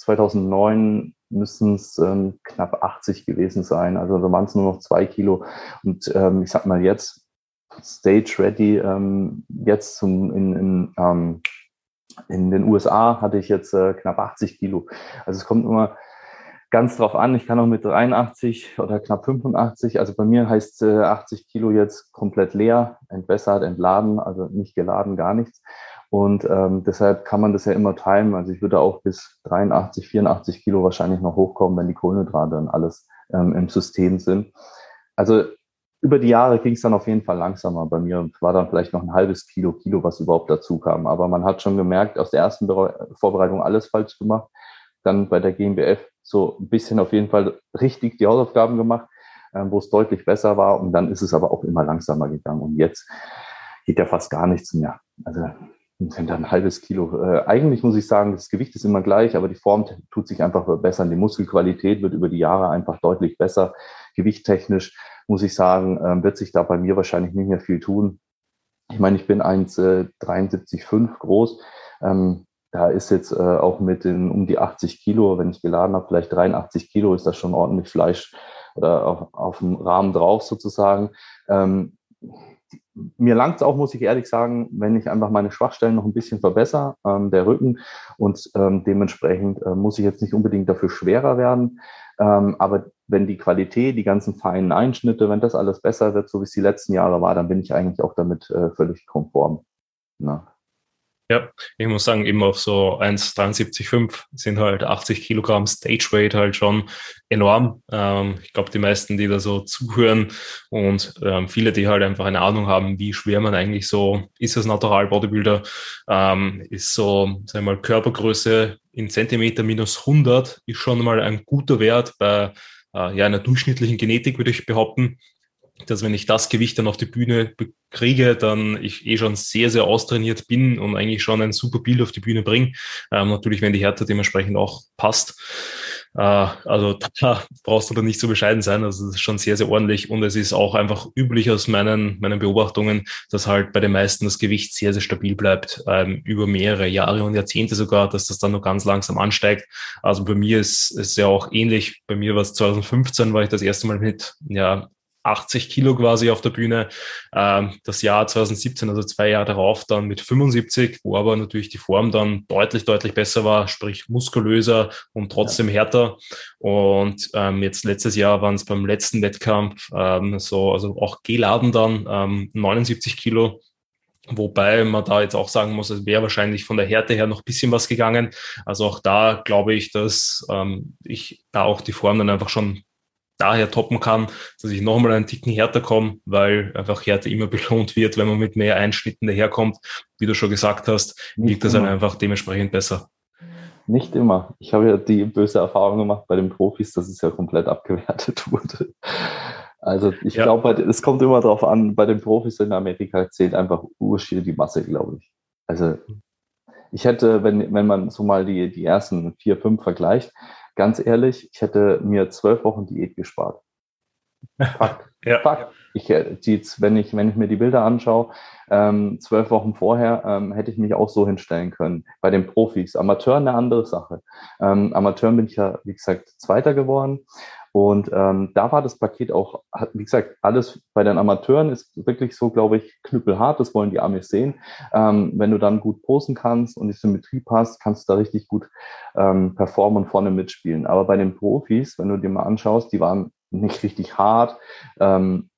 2009 müssen es ähm, knapp 80 gewesen sein. Also da waren es nur noch zwei Kilo. Und ähm, ich sag mal jetzt, Stage Ready, ähm, jetzt zum, in, in ähm, in den USA hatte ich jetzt äh, knapp 80 Kilo. Also es kommt immer ganz drauf an. Ich kann auch mit 83 oder knapp 85. Also bei mir heißt äh, 80 Kilo jetzt komplett leer, entwässert, entladen, also nicht geladen, gar nichts. Und ähm, deshalb kann man das ja immer teilen. Also ich würde auch bis 83, 84 Kilo wahrscheinlich noch hochkommen, wenn die Kohlenhydrate und alles ähm, im System sind. Also über die Jahre ging es dann auf jeden Fall langsamer bei mir und war dann vielleicht noch ein halbes Kilo, Kilo, was überhaupt dazu kam. Aber man hat schon gemerkt, aus der ersten Vorbereitung alles falsch gemacht. Dann bei der GmbF so ein bisschen auf jeden Fall richtig die Hausaufgaben gemacht, äh, wo es deutlich besser war. Und dann ist es aber auch immer langsamer gegangen. Und jetzt geht ja fast gar nichts mehr. Also wenn da ein halbes Kilo. Äh, eigentlich muss ich sagen, das Gewicht ist immer gleich, aber die Form tut sich einfach verbessern. Die Muskelqualität wird über die Jahre einfach deutlich besser. Gewichttechnisch muss ich sagen, äh, wird sich da bei mir wahrscheinlich nicht mehr viel tun. Ich meine, ich bin 1,73,5 äh, groß. Ähm, da ist jetzt äh, auch mit den um die 80 Kilo, wenn ich geladen habe, vielleicht 83 Kilo, ist das schon ordentlich Fleisch oder auf, auf dem Rahmen drauf sozusagen. Ähm, mir langt es auch, muss ich ehrlich sagen, wenn ich einfach meine Schwachstellen noch ein bisschen verbessere, ähm, der Rücken und ähm, dementsprechend äh, muss ich jetzt nicht unbedingt dafür schwerer werden. Ähm, aber wenn die Qualität, die ganzen feinen Einschnitte, wenn das alles besser wird, so wie es die letzten Jahre war, dann bin ich eigentlich auch damit äh, völlig konform. Na. Ja, ich muss sagen, eben auf so 1,73,5 sind halt 80 Kilogramm Stage Weight halt schon enorm. Ähm, ich glaube, die meisten, die da so zuhören und ähm, viele, die halt einfach eine Ahnung haben, wie schwer man eigentlich so ist als Natural Bodybuilder, ähm, ist so, sagen wir mal, Körpergröße in Zentimeter minus 100 ist schon mal ein guter Wert bei äh, ja, einer durchschnittlichen Genetik, würde ich behaupten dass wenn ich das Gewicht dann auf die Bühne kriege, dann ich eh schon sehr, sehr austrainiert bin und eigentlich schon ein super Bild auf die Bühne bringe. Ähm, natürlich, wenn die Härte dementsprechend auch passt. Äh, also da brauchst du dann nicht so bescheiden sein. Also das ist schon sehr, sehr ordentlich. Und es ist auch einfach üblich aus meinen, meinen Beobachtungen, dass halt bei den meisten das Gewicht sehr, sehr stabil bleibt, ähm, über mehrere Jahre und Jahrzehnte sogar, dass das dann nur ganz langsam ansteigt. Also bei mir ist es ja auch ähnlich. Bei mir war es 2015, war ich das erste Mal mit ja, 80 Kilo quasi auf der Bühne. Ähm, das Jahr 2017, also zwei Jahre darauf, dann mit 75, wo aber natürlich die Form dann deutlich, deutlich besser war, sprich muskulöser und trotzdem härter. Und ähm, jetzt letztes Jahr waren es beim letzten Wettkampf ähm, so, also auch geladen dann ähm, 79 Kilo. Wobei man da jetzt auch sagen muss, es wäre wahrscheinlich von der Härte her noch ein bisschen was gegangen. Also auch da glaube ich, dass ähm, ich da auch die Form dann einfach schon daher toppen kann, dass ich nochmal einen Ticken härter komme, weil einfach Härte immer belohnt wird, wenn man mit mehr Einschnitten daherkommt. Wie du schon gesagt hast, Nicht liegt das dann einfach dementsprechend besser. Nicht immer. Ich habe ja die böse Erfahrung gemacht bei den Profis, dass es ja komplett abgewertet wurde. Also ich ja. glaube, es kommt immer darauf an, bei den Profis in Amerika zählt einfach urschier die Masse, glaube ich. Also ich hätte, wenn, wenn man so mal die, die ersten vier, fünf vergleicht, ganz ehrlich, ich hätte mir zwölf Wochen Diät gespart. Fakt. ja. Fakt. Ich, äh, die, wenn, ich, wenn ich mir die Bilder anschaue, ähm, zwölf Wochen vorher ähm, hätte ich mich auch so hinstellen können. Bei den Profis. Amateuren eine andere Sache. Ähm, Amateuren bin ich ja, wie gesagt, Zweiter geworden. Und ähm, da war das Paket auch, wie gesagt, alles bei den Amateuren ist wirklich so, glaube ich, knüppelhart. Das wollen die Amis sehen. Ähm, wenn du dann gut posen kannst und die Symmetrie passt, kannst du da richtig gut ähm, performen und vorne mitspielen. Aber bei den Profis, wenn du dir mal anschaust, die waren nicht richtig hart. Ähm,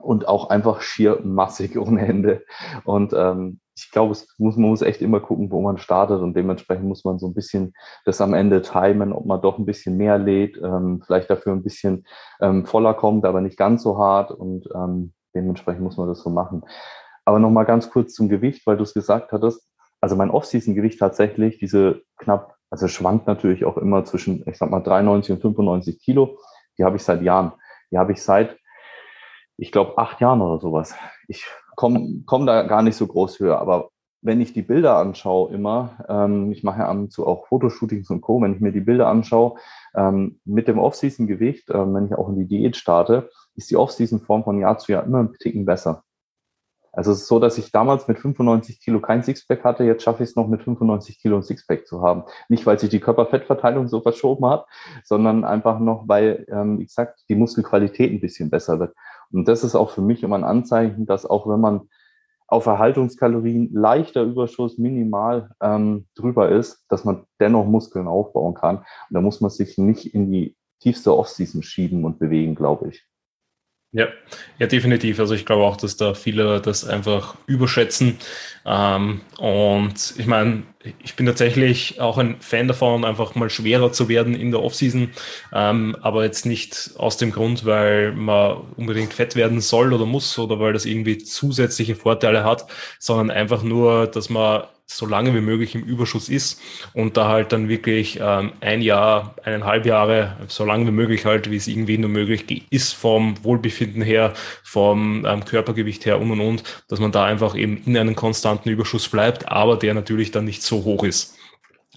und auch einfach schier massig ohne Ende. Und ähm, ich glaube, es muss, man muss echt immer gucken, wo man startet und dementsprechend muss man so ein bisschen das am Ende timen, ob man doch ein bisschen mehr lädt, ähm, vielleicht dafür ein bisschen ähm, voller kommt, aber nicht ganz so hart und ähm, dementsprechend muss man das so machen. Aber nochmal ganz kurz zum Gewicht, weil du es gesagt hattest. Also mein Off-Season-Gewicht tatsächlich, diese knapp, also schwankt natürlich auch immer zwischen, ich sag mal, 93 und 95 Kilo. Die habe ich seit Jahren. Die habe ich seit, ich glaube, acht Jahren oder sowas. Ich komme komm da gar nicht so groß höher. Aber wenn ich die Bilder anschaue, immer, ähm, ich mache ja ab und zu auch Fotoshootings und Co., wenn ich mir die Bilder anschaue, ähm, mit dem Off-Season-Gewicht, ähm, wenn ich auch in die Diät starte, ist die Off-Season-Form von Jahr zu Jahr immer ein Ticken besser. Also es ist so, dass ich damals mit 95 Kilo kein Sixpack hatte, jetzt schaffe ich es noch mit 95 Kilo ein Sixpack zu haben. Nicht, weil sich die Körperfettverteilung so verschoben hat, sondern einfach noch, weil, ähm, wie gesagt, die Muskelqualität ein bisschen besser wird. Und das ist auch für mich immer ein Anzeichen, dass auch wenn man auf Erhaltungskalorien leichter Überschuss minimal ähm, drüber ist, dass man dennoch Muskeln aufbauen kann. Und da muss man sich nicht in die tiefste Offseason schieben und bewegen, glaube ich. Ja, ja, definitiv. Also ich glaube auch, dass da viele das einfach überschätzen. Ähm, und ich meine, ich bin tatsächlich auch ein Fan davon, einfach mal schwerer zu werden in der Offseason. Ähm, aber jetzt nicht aus dem Grund, weil man unbedingt fett werden soll oder muss oder weil das irgendwie zusätzliche Vorteile hat, sondern einfach nur, dass man so lange wie möglich im Überschuss ist und da halt dann wirklich ähm, ein Jahr, eineinhalb Jahre, so lange wie möglich halt, wie es irgendwie nur möglich ist, vom Wohlbefinden her, vom ähm, Körpergewicht her und und und, dass man da einfach eben in einem konstanten Überschuss bleibt, aber der natürlich dann nicht so hoch ist.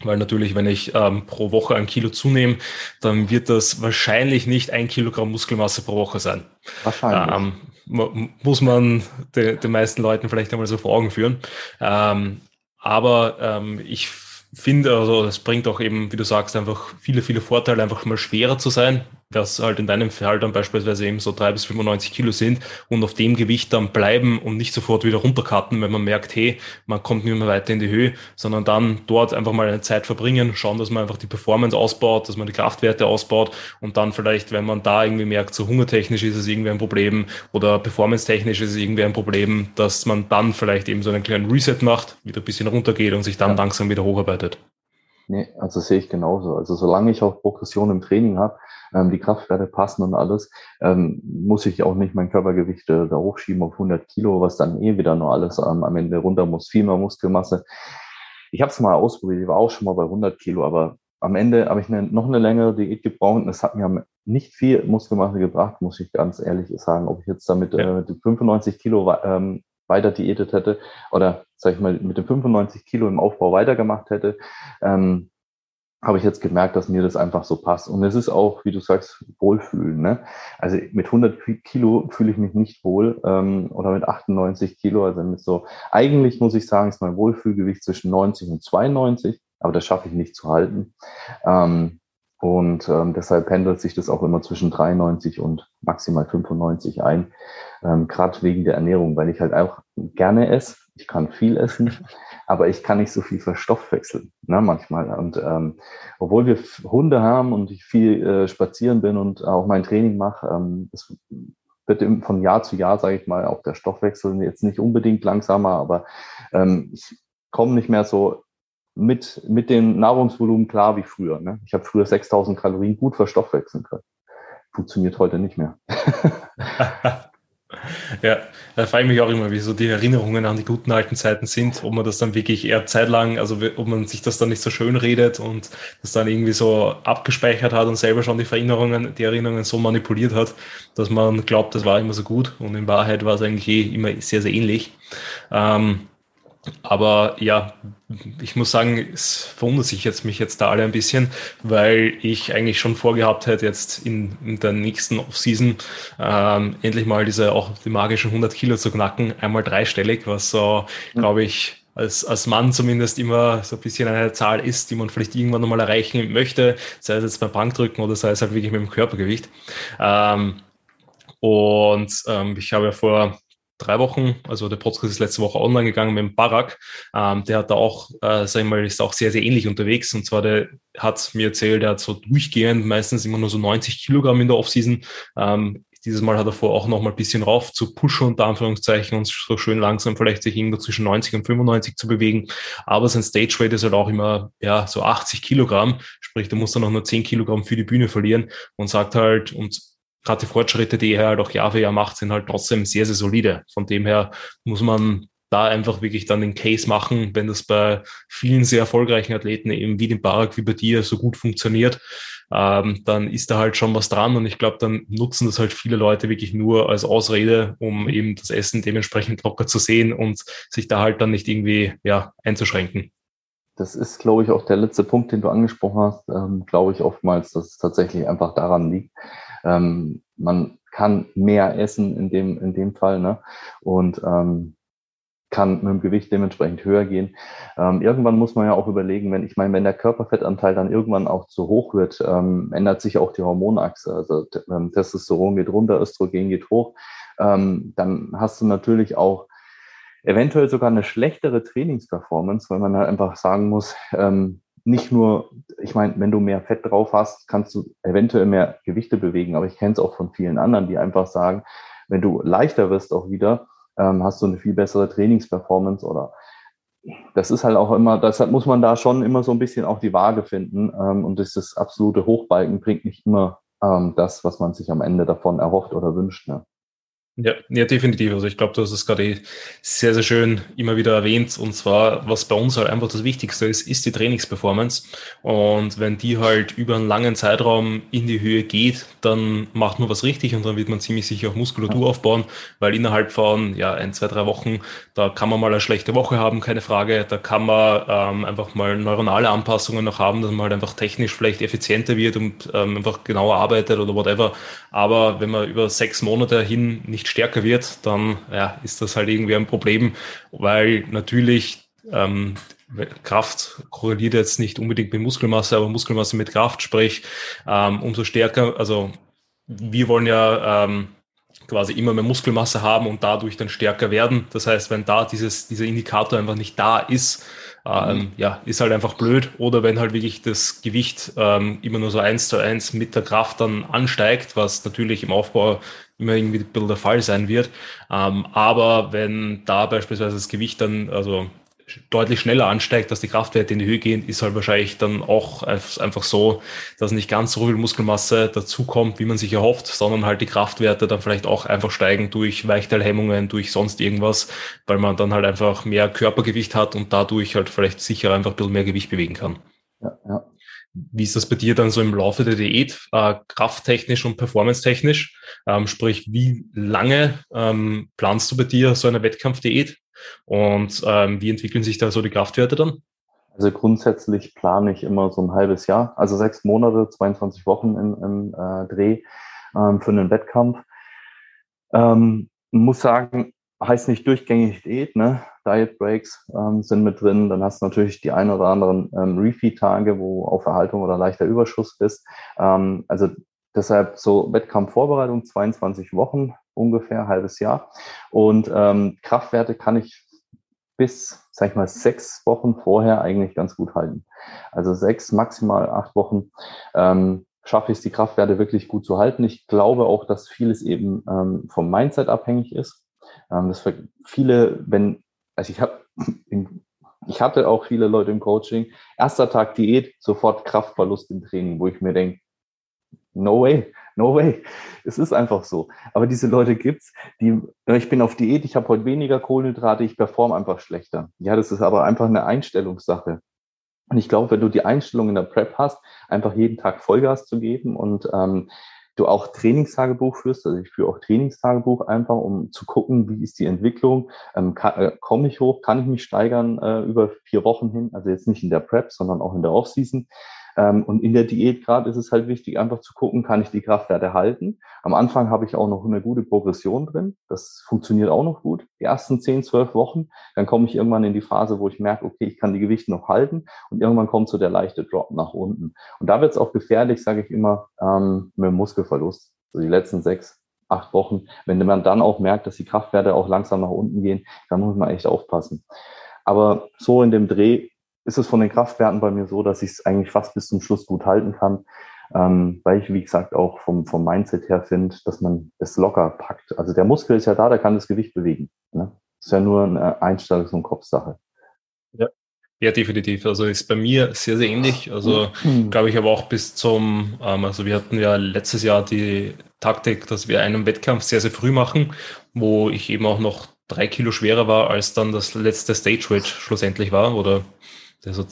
Weil natürlich, wenn ich ähm, pro Woche ein Kilo zunehme, dann wird das wahrscheinlich nicht ein Kilogramm Muskelmasse pro Woche sein. Wahrscheinlich. Ähm, muss man de, den meisten Leuten vielleicht einmal so vor Augen führen. Ähm, aber ähm, ich finde, also es bringt auch eben, wie du sagst, einfach viele, viele Vorteile, einfach mal schwerer zu sein, was halt in deinem Fall dann beispielsweise eben so drei bis 95 Kilo sind und auf dem Gewicht dann bleiben und nicht sofort wieder runtercutten, wenn man merkt, hey, man kommt nicht mehr weiter in die Höhe, sondern dann dort einfach mal eine Zeit verbringen, schauen, dass man einfach die Performance ausbaut, dass man die Kraftwerte ausbaut und dann vielleicht, wenn man da irgendwie merkt, so hungertechnisch ist es irgendwie ein Problem oder performance-technisch ist es irgendwie ein Problem, dass man dann vielleicht eben so einen kleinen Reset macht, wieder ein bisschen runtergeht und sich dann ja. langsam wieder hocharbeitet. Nee, also sehe ich genauso. Also solange ich auch Progression im Training habe, ähm, die Kraftwerte passen und alles, ähm, muss ich auch nicht mein Körpergewicht äh, da hochschieben auf 100 Kilo, was dann eh wieder nur alles ähm, am Ende runter muss, viel mehr Muskelmasse. Ich habe es mal ausprobiert, ich war auch schon mal bei 100 Kilo, aber am Ende habe ich eine, noch eine längere Diät gebraucht und es hat mir nicht viel Muskelmasse gebracht, muss ich ganz ehrlich sagen. Ob ich jetzt damit ja. äh, 95 Kilo ähm, weiter diätet hätte oder sag ich mal mit den 95 Kilo im Aufbau weitergemacht hätte, ähm, habe ich jetzt gemerkt, dass mir das einfach so passt. Und es ist auch, wie du sagst, Wohlfühlen. Ne? Also mit 100 Kilo fühle ich mich nicht wohl ähm, oder mit 98 Kilo. Also mit so, eigentlich muss ich sagen, ist mein Wohlfühlgewicht zwischen 90 und 92, aber das schaffe ich nicht zu halten. Ähm, und ähm, deshalb pendelt sich das auch immer zwischen 93 und maximal 95 ein. Ähm, Gerade wegen der Ernährung, weil ich halt auch gerne esse. Ich kann viel essen, aber ich kann nicht so viel verstoffwechseln, ne, manchmal. Und ähm, obwohl wir Hunde haben und ich viel äh, spazieren bin und auch mein Training mache, ähm, das wird von Jahr zu Jahr, sage ich mal, auch der Stoffwechsel jetzt nicht unbedingt langsamer, aber ähm, ich komme nicht mehr so mit, mit dem Nahrungsvolumen klar wie früher. Ne? Ich habe früher 6000 Kalorien gut verstoffwechseln können. Funktioniert heute nicht mehr. ja, da frage ich mich auch immer, wie so die Erinnerungen an die guten alten Zeiten sind, ob man das dann wirklich eher zeitlang, also ob man sich das dann nicht so schön redet und das dann irgendwie so abgespeichert hat und selber schon die Erinnerungen, die Erinnerungen so manipuliert hat, dass man glaubt, das war immer so gut und in Wahrheit war es eigentlich eh immer sehr, sehr ähnlich. Ähm, aber ja, ich muss sagen, es verwundert sich jetzt mich jetzt da alle ein bisschen, weil ich eigentlich schon vorgehabt hätte, jetzt in, in der nächsten Offseason ähm, endlich mal diese auch die magischen 100 Kilo zu knacken, einmal dreistellig, was so, mhm. glaube ich, als, als Mann zumindest immer so ein bisschen eine Zahl ist, die man vielleicht irgendwann nochmal erreichen möchte, sei es jetzt beim Bankdrücken oder sei es halt wirklich mit dem Körpergewicht. Ähm, und ähm, ich habe ja vor drei Wochen, also der Podcast ist letzte Woche online gegangen mit dem Barak, ähm, der hat da auch, äh, sag ich mal, ist auch sehr, sehr ähnlich unterwegs und zwar der hat mir erzählt, der hat so durchgehend meistens immer nur so 90 Kilogramm in der Offseason, ähm, dieses Mal hat er vor, auch noch mal ein bisschen rauf zu pushen, unter Anführungszeichen, und so schön langsam vielleicht sich irgendwo zwischen 90 und 95 zu bewegen. Aber sein Stage Weight ist halt auch immer, ja, so 80 Kilogramm. Sprich, da muss er noch nur 10 Kilogramm für die Bühne verlieren und sagt halt, und gerade die Fortschritte, die er halt auch Jahr für Jahr macht, sind halt trotzdem sehr, sehr solide. Von dem her muss man da einfach wirklich dann den Case machen, wenn das bei vielen sehr erfolgreichen Athleten eben wie dem Barak, wie bei dir so gut funktioniert, ähm, dann ist da halt schon was dran und ich glaube, dann nutzen das halt viele Leute wirklich nur als Ausrede, um eben das Essen dementsprechend locker zu sehen und sich da halt dann nicht irgendwie ja, einzuschränken. Das ist, glaube ich, auch der letzte Punkt, den du angesprochen hast, ähm, glaube ich oftmals, dass es tatsächlich einfach daran liegt. Ähm, man kann mehr essen in dem, in dem Fall, ne? Und ähm, kann mit dem Gewicht dementsprechend höher gehen. Ähm, irgendwann muss man ja auch überlegen, wenn ich meine, wenn der Körperfettanteil dann irgendwann auch zu hoch wird, ähm, ändert sich auch die Hormonachse. Also ähm, Testosteron geht runter, Östrogen geht hoch. Ähm, dann hast du natürlich auch eventuell sogar eine schlechtere Trainingsperformance, weil man halt einfach sagen muss, ähm, nicht nur, ich meine, wenn du mehr Fett drauf hast, kannst du eventuell mehr Gewichte bewegen, aber ich kenne es auch von vielen anderen, die einfach sagen, wenn du leichter wirst auch wieder, ähm, hast du eine viel bessere Trainingsperformance oder das ist halt auch immer, deshalb muss man da schon immer so ein bisschen auch die Waage finden ähm, und das, das absolute Hochbalken bringt nicht immer ähm, das, was man sich am Ende davon erhofft oder wünscht. Ne? Ja, ja, definitiv. Also ich glaube, du hast es gerade sehr, sehr schön immer wieder erwähnt. Und zwar, was bei uns halt einfach das Wichtigste ist, ist die Trainingsperformance. Und wenn die halt über einen langen Zeitraum in die Höhe geht, dann macht man was richtig und dann wird man ziemlich sicher auch Muskulatur aufbauen, weil innerhalb von ja ein, zwei, drei Wochen, da kann man mal eine schlechte Woche haben, keine Frage. Da kann man ähm, einfach mal neuronale Anpassungen noch haben, dass man halt einfach technisch vielleicht effizienter wird und ähm, einfach genauer arbeitet oder whatever. Aber wenn man über sechs Monate hin nicht nicht stärker wird, dann ja, ist das halt irgendwie ein Problem, weil natürlich ähm, Kraft korreliert jetzt nicht unbedingt mit Muskelmasse, aber Muskelmasse mit Kraft, sprich ähm, umso stärker, also wir wollen ja ähm, quasi immer mehr Muskelmasse haben und dadurch dann stärker werden. Das heißt, wenn da dieses, dieser Indikator einfach nicht da ist, ähm, mhm. ja, ist halt einfach blöd. Oder wenn halt wirklich das Gewicht ähm, immer nur so eins zu eins mit der Kraft dann ansteigt, was natürlich im Aufbau immer irgendwie ein bisschen der Fall sein wird. Ähm, aber wenn da beispielsweise das Gewicht dann also deutlich schneller ansteigt, dass die Kraftwerte in die Höhe gehen, ist halt wahrscheinlich dann auch einfach so, dass nicht ganz so viel Muskelmasse dazukommt, wie man sich erhofft, sondern halt die Kraftwerte dann vielleicht auch einfach steigen durch Weichteilhemmungen, durch sonst irgendwas, weil man dann halt einfach mehr Körpergewicht hat und dadurch halt vielleicht sicher einfach ein bisschen mehr Gewicht bewegen kann. Ja, ja. Wie ist das bei dir dann so im Laufe der Diät, äh, krafttechnisch und performance-technisch? Ähm, sprich, wie lange ähm, planst du bei dir so eine Wettkampfdiät und ähm, wie entwickeln sich da so die Kraftwerte dann? Also grundsätzlich plane ich immer so ein halbes Jahr, also sechs Monate, 22 Wochen im, im äh, Dreh ähm, für einen Wettkampf. Ähm, muss sagen, heißt nicht durchgängig Diät, ne? Diet Breaks ähm, sind mit drin. Dann hast du natürlich die ein oder anderen ähm, Refeed-Tage, wo auf Erhaltung oder leichter Überschuss bist. Ähm, also deshalb so Wettkampfvorbereitung 22 Wochen ungefähr, halbes Jahr. Und ähm, Kraftwerte kann ich bis, sag ich mal, sechs Wochen vorher eigentlich ganz gut halten. Also sechs, maximal acht Wochen ähm, schaffe ich es, die Kraftwerte wirklich gut zu halten. Ich glaube auch, dass vieles eben ähm, vom Mindset abhängig ist. Ähm, das für viele, wenn, also ich habe, ich hatte auch viele Leute im Coaching, erster Tag Diät, sofort Kraftverlust im Training, wo ich mir denke, no way, no way. Es ist einfach so. Aber diese Leute gibt's, die, ich bin auf Diät, ich habe heute weniger Kohlenhydrate, ich performe einfach schlechter. Ja, das ist aber einfach eine Einstellungssache. Und ich glaube, wenn du die Einstellung in der Prep hast, einfach jeden Tag Vollgas zu geben und ähm, du auch Trainingstagebuch führst, also ich führe auch Trainingstagebuch einfach, um zu gucken, wie ist die Entwicklung, ähm, äh, komme ich hoch, kann ich mich steigern äh, über vier Wochen hin, also jetzt nicht in der Prep, sondern auch in der Offseason. Ähm, und in der Diät gerade ist es halt wichtig, einfach zu gucken, kann ich die Kraftwerte halten. Am Anfang habe ich auch noch eine gute Progression drin. Das funktioniert auch noch gut. Die ersten 10, 12 Wochen, dann komme ich irgendwann in die Phase, wo ich merke, okay, ich kann die Gewichte noch halten und irgendwann kommt so der leichte Drop nach unten. Und da wird es auch gefährlich, sage ich immer, ähm, mit dem Muskelverlust. Also die letzten sechs, acht Wochen. Wenn man dann auch merkt, dass die Kraftwerte auch langsam nach unten gehen, dann muss man echt aufpassen. Aber so in dem Dreh ist es von den Kraftwerten bei mir so, dass ich es eigentlich fast bis zum Schluss gut halten kann, ähm, weil ich, wie gesagt, auch vom, vom Mindset her finde, dass man es locker packt. Also der Muskel ist ja da, der kann das Gewicht bewegen. Ne? ist ja nur eine Einstellungs- und Kopfsache. Ja. Ja, definitiv. Also ist bei mir sehr, sehr ähnlich. Also mhm. glaube ich aber auch bis zum, ähm, also wir hatten ja letztes Jahr die Taktik, dass wir einen Wettkampf sehr, sehr früh machen, wo ich eben auch noch drei Kilo schwerer war, als dann das letzte Stage Weight schlussendlich war oder also,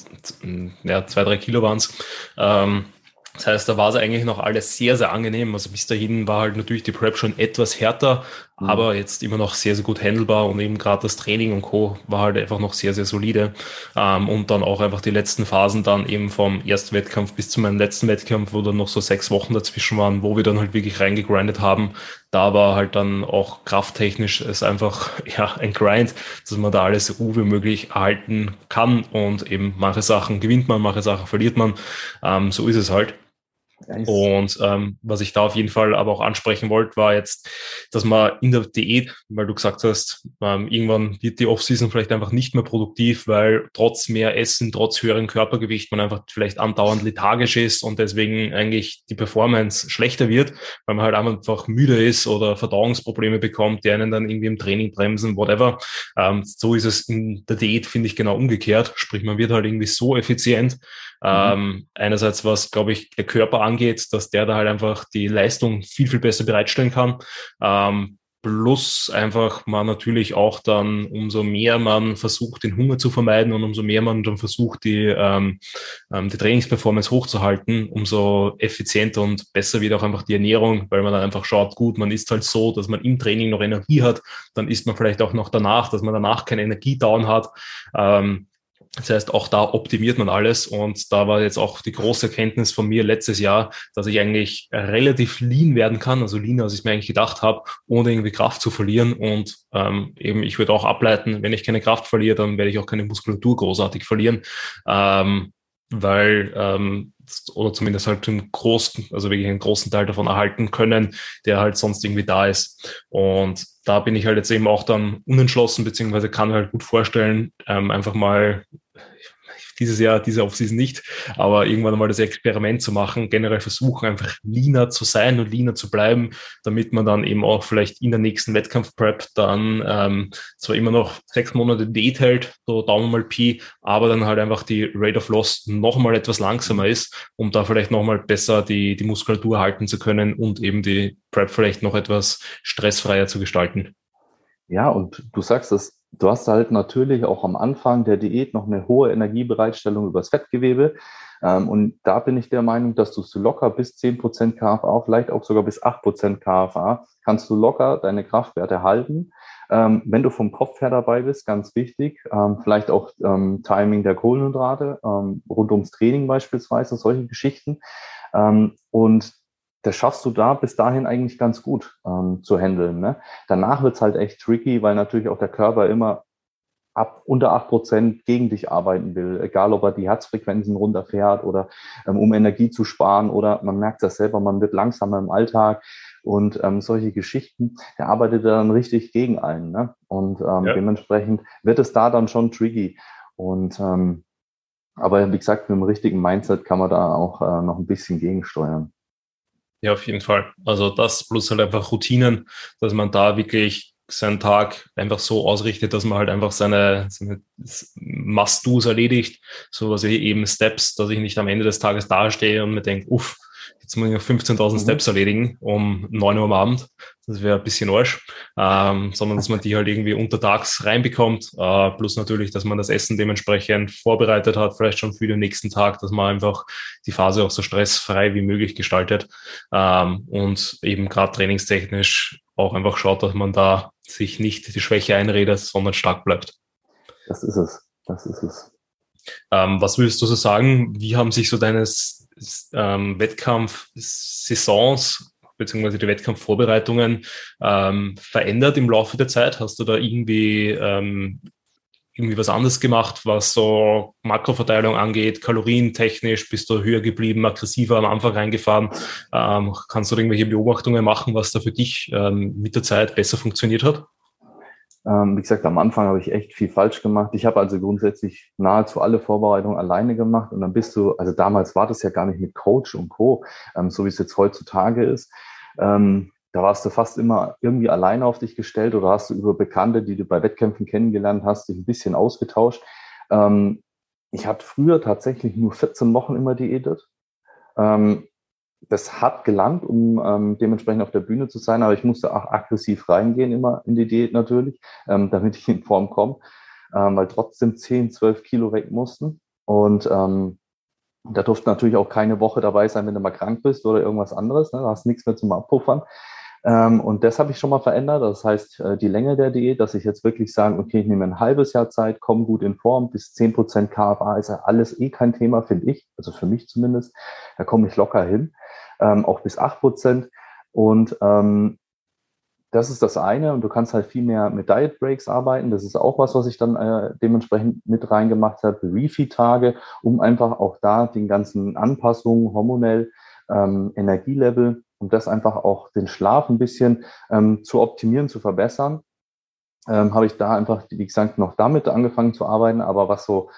ja, zwei, drei Kilo waren es. Ähm, Das heißt, da war es eigentlich noch alles sehr, sehr angenehm. Also bis dahin war halt natürlich die Prep schon etwas härter. Aber jetzt immer noch sehr, sehr gut handelbar und eben gerade das Training und Co. war halt einfach noch sehr, sehr solide. Ähm, und dann auch einfach die letzten Phasen dann eben vom ersten Wettkampf bis zu meinem letzten Wettkampf, wo dann noch so sechs Wochen dazwischen waren, wo wir dann halt wirklich reingegrindet haben. Da war halt dann auch krafttechnisch es einfach ja ein Grind, dass man da alles so gut wie möglich erhalten kann und eben manche Sachen gewinnt man, manche Sachen verliert man. Ähm, so ist es halt. Und ähm, was ich da auf jeden Fall aber auch ansprechen wollte, war jetzt, dass man in der Diät, weil du gesagt hast, ähm, irgendwann wird die Offseason vielleicht einfach nicht mehr produktiv, weil trotz mehr Essen, trotz höheren Körpergewicht man einfach vielleicht andauernd lethargisch ist und deswegen eigentlich die Performance schlechter wird, weil man halt einfach müde ist oder Verdauungsprobleme bekommt, die einen dann irgendwie im Training bremsen, whatever. Ähm, so ist es in der Diät, finde ich, genau umgekehrt. Sprich, man wird halt irgendwie so effizient. Ähm, einerseits, was, glaube ich, der Körper angeht, dass der da halt einfach die Leistung viel, viel besser bereitstellen kann. Ähm, plus einfach man natürlich auch dann, umso mehr man versucht, den Hunger zu vermeiden und umso mehr man dann versucht, die, ähm, ähm, die Trainingsperformance hochzuhalten, umso effizienter und besser wird auch einfach die Ernährung, weil man dann einfach schaut, gut, man isst halt so, dass man im Training noch Energie hat, dann isst man vielleicht auch noch danach, dass man danach keine Energiedown hat. Ähm, das heißt, auch da optimiert man alles und da war jetzt auch die große Erkenntnis von mir letztes Jahr, dass ich eigentlich relativ lean werden kann, also leaner, als ich mir eigentlich gedacht habe, ohne irgendwie Kraft zu verlieren und ähm, eben ich würde auch ableiten, wenn ich keine Kraft verliere, dann werde ich auch keine Muskulatur großartig verlieren. Ähm, weil ähm, oder zumindest halt einen großen, also wirklich einen großen Teil davon erhalten können, der halt sonst irgendwie da ist. Und da bin ich halt jetzt eben auch dann unentschlossen, beziehungsweise kann mir halt gut vorstellen, ähm, einfach mal dieses Jahr, diese Offseason nicht, aber irgendwann mal das Experiment zu machen, generell versuchen, einfach leaner zu sein und leaner zu bleiben, damit man dann eben auch vielleicht in der nächsten Wettkampf-Prep dann ähm, zwar immer noch sechs Monate Date hält, so Daumen mal Pi, aber dann halt einfach die Rate of Loss nochmal etwas langsamer ist, um da vielleicht nochmal besser die, die Muskulatur halten zu können und eben die Prep vielleicht noch etwas stressfreier zu gestalten. Ja, und du sagst es, du hast halt natürlich auch am Anfang der Diät noch eine hohe Energiebereitstellung übers Fettgewebe. Ähm, und da bin ich der Meinung, dass du locker bis 10% KFA, vielleicht auch sogar bis 8% KFA, kannst du locker deine Kraftwerte halten. Ähm, wenn du vom Kopf her dabei bist, ganz wichtig, ähm, vielleicht auch Timing der Kohlenhydrate, rund ums Training beispielsweise, solche Geschichten. Und das schaffst du da bis dahin eigentlich ganz gut ähm, zu handeln. Ne? Danach wird's halt echt tricky, weil natürlich auch der Körper immer ab unter acht Prozent gegen dich arbeiten will, egal ob er die Herzfrequenzen runterfährt oder ähm, um Energie zu sparen oder man merkt das selber, man wird langsamer im Alltag und ähm, solche Geschichten, der arbeitet dann richtig gegen einen. Ne? Und ähm, ja. dementsprechend wird es da dann schon tricky. Und ähm, aber wie gesagt, mit dem richtigen Mindset kann man da auch äh, noch ein bisschen gegensteuern. Ja, auf jeden Fall. Also das plus halt einfach Routinen, dass man da wirklich seinen Tag einfach so ausrichtet, dass man halt einfach seine, seine Must-Dos erledigt, so was ich eben Steps, dass ich nicht am Ende des Tages dastehe und mir denke, uff, jetzt muss ich noch 15.000 mhm. Steps erledigen um 9 Uhr am Abend. Das wäre ein bisschen Arsch. Ähm, sondern dass man die halt irgendwie untertags reinbekommt. Äh, plus natürlich, dass man das Essen dementsprechend vorbereitet hat, vielleicht schon für den nächsten Tag, dass man einfach die Phase auch so stressfrei wie möglich gestaltet. Ähm, und eben gerade trainingstechnisch auch einfach schaut, dass man da sich nicht die Schwäche einredet, sondern stark bleibt. Das ist es. Das ist es. Ähm, was würdest du so sagen? Wie haben sich so deine ähm, Wettkampf-Saisons beziehungsweise die Wettkampfvorbereitungen ähm, verändert im Laufe der Zeit? Hast du da irgendwie ähm, irgendwie was anderes gemacht, was so Makroverteilung angeht, kalorientechnisch, bist du höher geblieben, aggressiver am Anfang reingefahren? Ähm, kannst du irgendwelche Beobachtungen machen, was da für dich ähm, mit der Zeit besser funktioniert hat? Ähm, wie gesagt, am Anfang habe ich echt viel falsch gemacht. Ich habe also grundsätzlich nahezu alle Vorbereitungen alleine gemacht und dann bist du, also damals war das ja gar nicht mit Coach und Co., ähm, so wie es jetzt heutzutage ist. Ähm, da warst du fast immer irgendwie alleine auf dich gestellt oder hast du über Bekannte, die du bei Wettkämpfen kennengelernt hast, dich ein bisschen ausgetauscht. Ähm, ich hatte früher tatsächlich nur 14 Wochen immer diätet. Ähm, das hat gelangt, um ähm, dementsprechend auf der Bühne zu sein, aber ich musste auch aggressiv reingehen immer in die Diät natürlich, ähm, damit ich in Form komme, ähm, weil trotzdem 10, 12 Kilo weg mussten. Und ähm, Da durfte natürlich auch keine Woche dabei sein, wenn du mal krank bist oder irgendwas anderes. Ne? Da hast nichts mehr zum Abpuffern. Ähm, und das habe ich schon mal verändert. Das heißt, äh, die Länge der Diät, dass ich jetzt wirklich sage, okay, ich nehme ein halbes Jahr Zeit, komme gut in Form, bis zehn Prozent KFA ist ja alles eh kein Thema, finde ich. Also für mich zumindest. Da komme ich locker hin. Ähm, auch bis acht Prozent. Und ähm, das ist das eine und du kannst halt viel mehr mit Diet Breaks arbeiten. Das ist auch was, was ich dann äh, dementsprechend mit reingemacht habe, Refeed-Tage, um einfach auch da den ganzen Anpassungen hormonell, ähm, Energielevel, um das einfach auch den Schlaf ein bisschen ähm, zu optimieren, zu verbessern. Ähm, habe ich da einfach, wie gesagt, noch damit angefangen zu arbeiten. Aber was so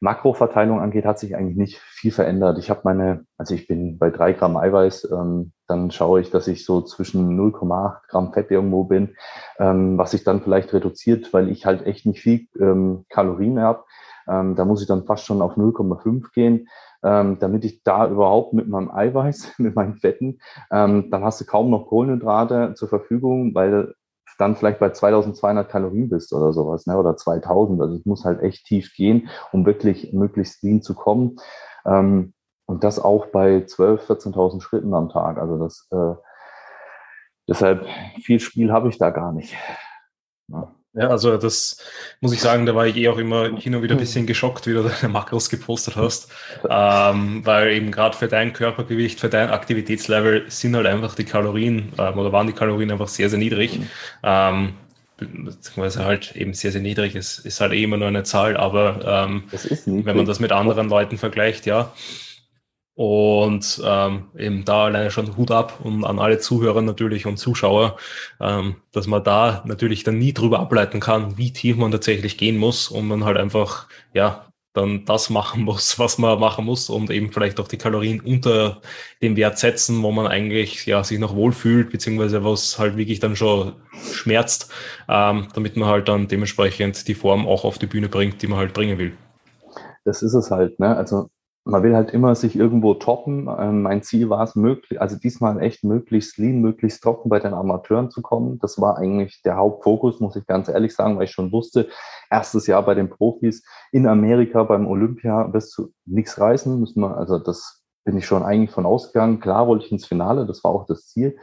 Makroverteilung angeht, hat sich eigentlich nicht viel verändert. Ich habe meine, also ich bin bei drei Gramm Eiweiß, ähm, dann schaue ich, dass ich so zwischen 0,8 Gramm Fett irgendwo bin, ähm, was sich dann vielleicht reduziert, weil ich halt echt nicht viel ähm, Kalorien habe. Ähm, da muss ich dann fast schon auf 0,5 gehen, ähm, damit ich da überhaupt mit meinem Eiweiß, mit meinen Fetten, ähm, dann hast du kaum noch Kohlenhydrate zur Verfügung, weil dann vielleicht bei 2200 Kalorien bist oder sowas, ne? oder 2000. Also es muss halt echt tief gehen, um wirklich möglichst lean zu kommen. Ähm, und das auch bei 12, 14.000 Schritten am Tag. Also das, äh, deshalb viel Spiel habe ich da gar nicht. Ja. Ja, also das muss ich sagen, da war ich eh auch immer hin und wieder ein bisschen geschockt, wie du deine Makros gepostet hast, ähm, weil eben gerade für dein Körpergewicht, für dein Aktivitätslevel sind halt einfach die Kalorien ähm, oder waren die Kalorien einfach sehr, sehr niedrig. Mhm. Ähm, beziehungsweise halt eben sehr, sehr niedrig. Es ist halt eh immer nur eine Zahl, aber ähm, wenn man das mit anderen Leuten vergleicht, ja, und ähm, eben da alleine schon Hut ab und an alle Zuhörer natürlich und Zuschauer, ähm, dass man da natürlich dann nie drüber ableiten kann, wie tief man tatsächlich gehen muss und man halt einfach, ja, dann das machen muss, was man machen muss und eben vielleicht auch die Kalorien unter dem Wert setzen, wo man eigentlich ja sich noch wohlfühlt, beziehungsweise was halt wirklich dann schon schmerzt, ähm, damit man halt dann dementsprechend die Form auch auf die Bühne bringt, die man halt bringen will. Das ist es halt, ne? Also man will halt immer sich irgendwo toppen. Ähm, mein Ziel war es möglich, also diesmal echt möglichst lean, möglichst trocken bei den Amateuren zu kommen. Das war eigentlich der Hauptfokus, muss ich ganz ehrlich sagen, weil ich schon wusste, erstes Jahr bei den Profis in Amerika beim Olympia wirst du nichts reißen, müssen wir, also das bin ich schon eigentlich von ausgegangen. Klar wollte ich ins Finale, das war auch das Ziel.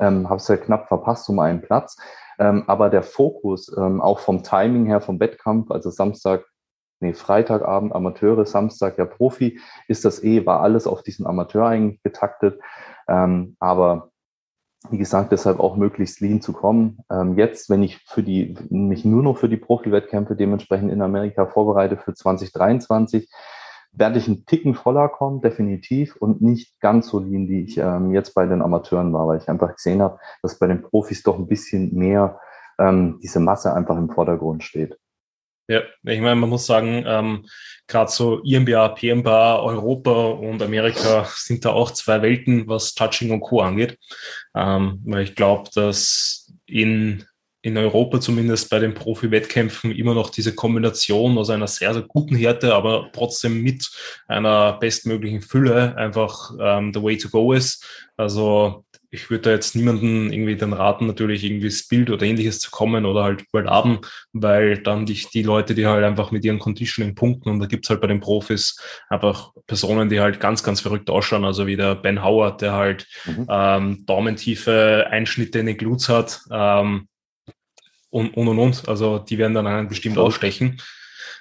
Ähm, Habe es ja knapp verpasst um einen Platz. Ähm, aber der Fokus, ähm, auch vom Timing her, vom Wettkampf, also Samstag nee, Freitagabend Amateure, Samstag ja Profi, ist das eh, war alles auf diesen Amateur eigentlich getaktet. Ähm, aber wie gesagt, deshalb auch möglichst lean zu kommen. Ähm, jetzt, wenn ich für die, mich nur noch für die Profi-Wettkämpfe dementsprechend in Amerika vorbereite für 2023, werde ich einen Ticken voller kommen, definitiv, und nicht ganz so lean, wie ich ähm, jetzt bei den Amateuren war, weil ich einfach gesehen habe, dass bei den Profis doch ein bisschen mehr ähm, diese Masse einfach im Vordergrund steht. Ja, ich meine, man muss sagen, ähm, gerade so IMBA, PMBA, Europa und Amerika sind da auch zwei Welten, was Touching und Co. angeht. Ähm, weil ich glaube, dass in, in Europa zumindest bei den Profi-Wettkämpfen immer noch diese Kombination aus einer sehr, sehr guten Härte, aber trotzdem mit einer bestmöglichen Fülle einfach ähm, the way to go ist. Also ich würde da jetzt niemanden irgendwie dann raten, natürlich irgendwie Bild oder ähnliches zu kommen oder halt World Abend, weil dann die, die Leute, die halt einfach mit ihren Conditioning punkten und da gibt's halt bei den Profis einfach Personen, die halt ganz, ganz verrückt ausschauen, also wie der Ben Howard, der halt mhm. ähm, daumentiefe Einschnitte in den Glutes hat ähm, und, und und und. Also die werden dann einen bestimmt ausstechen.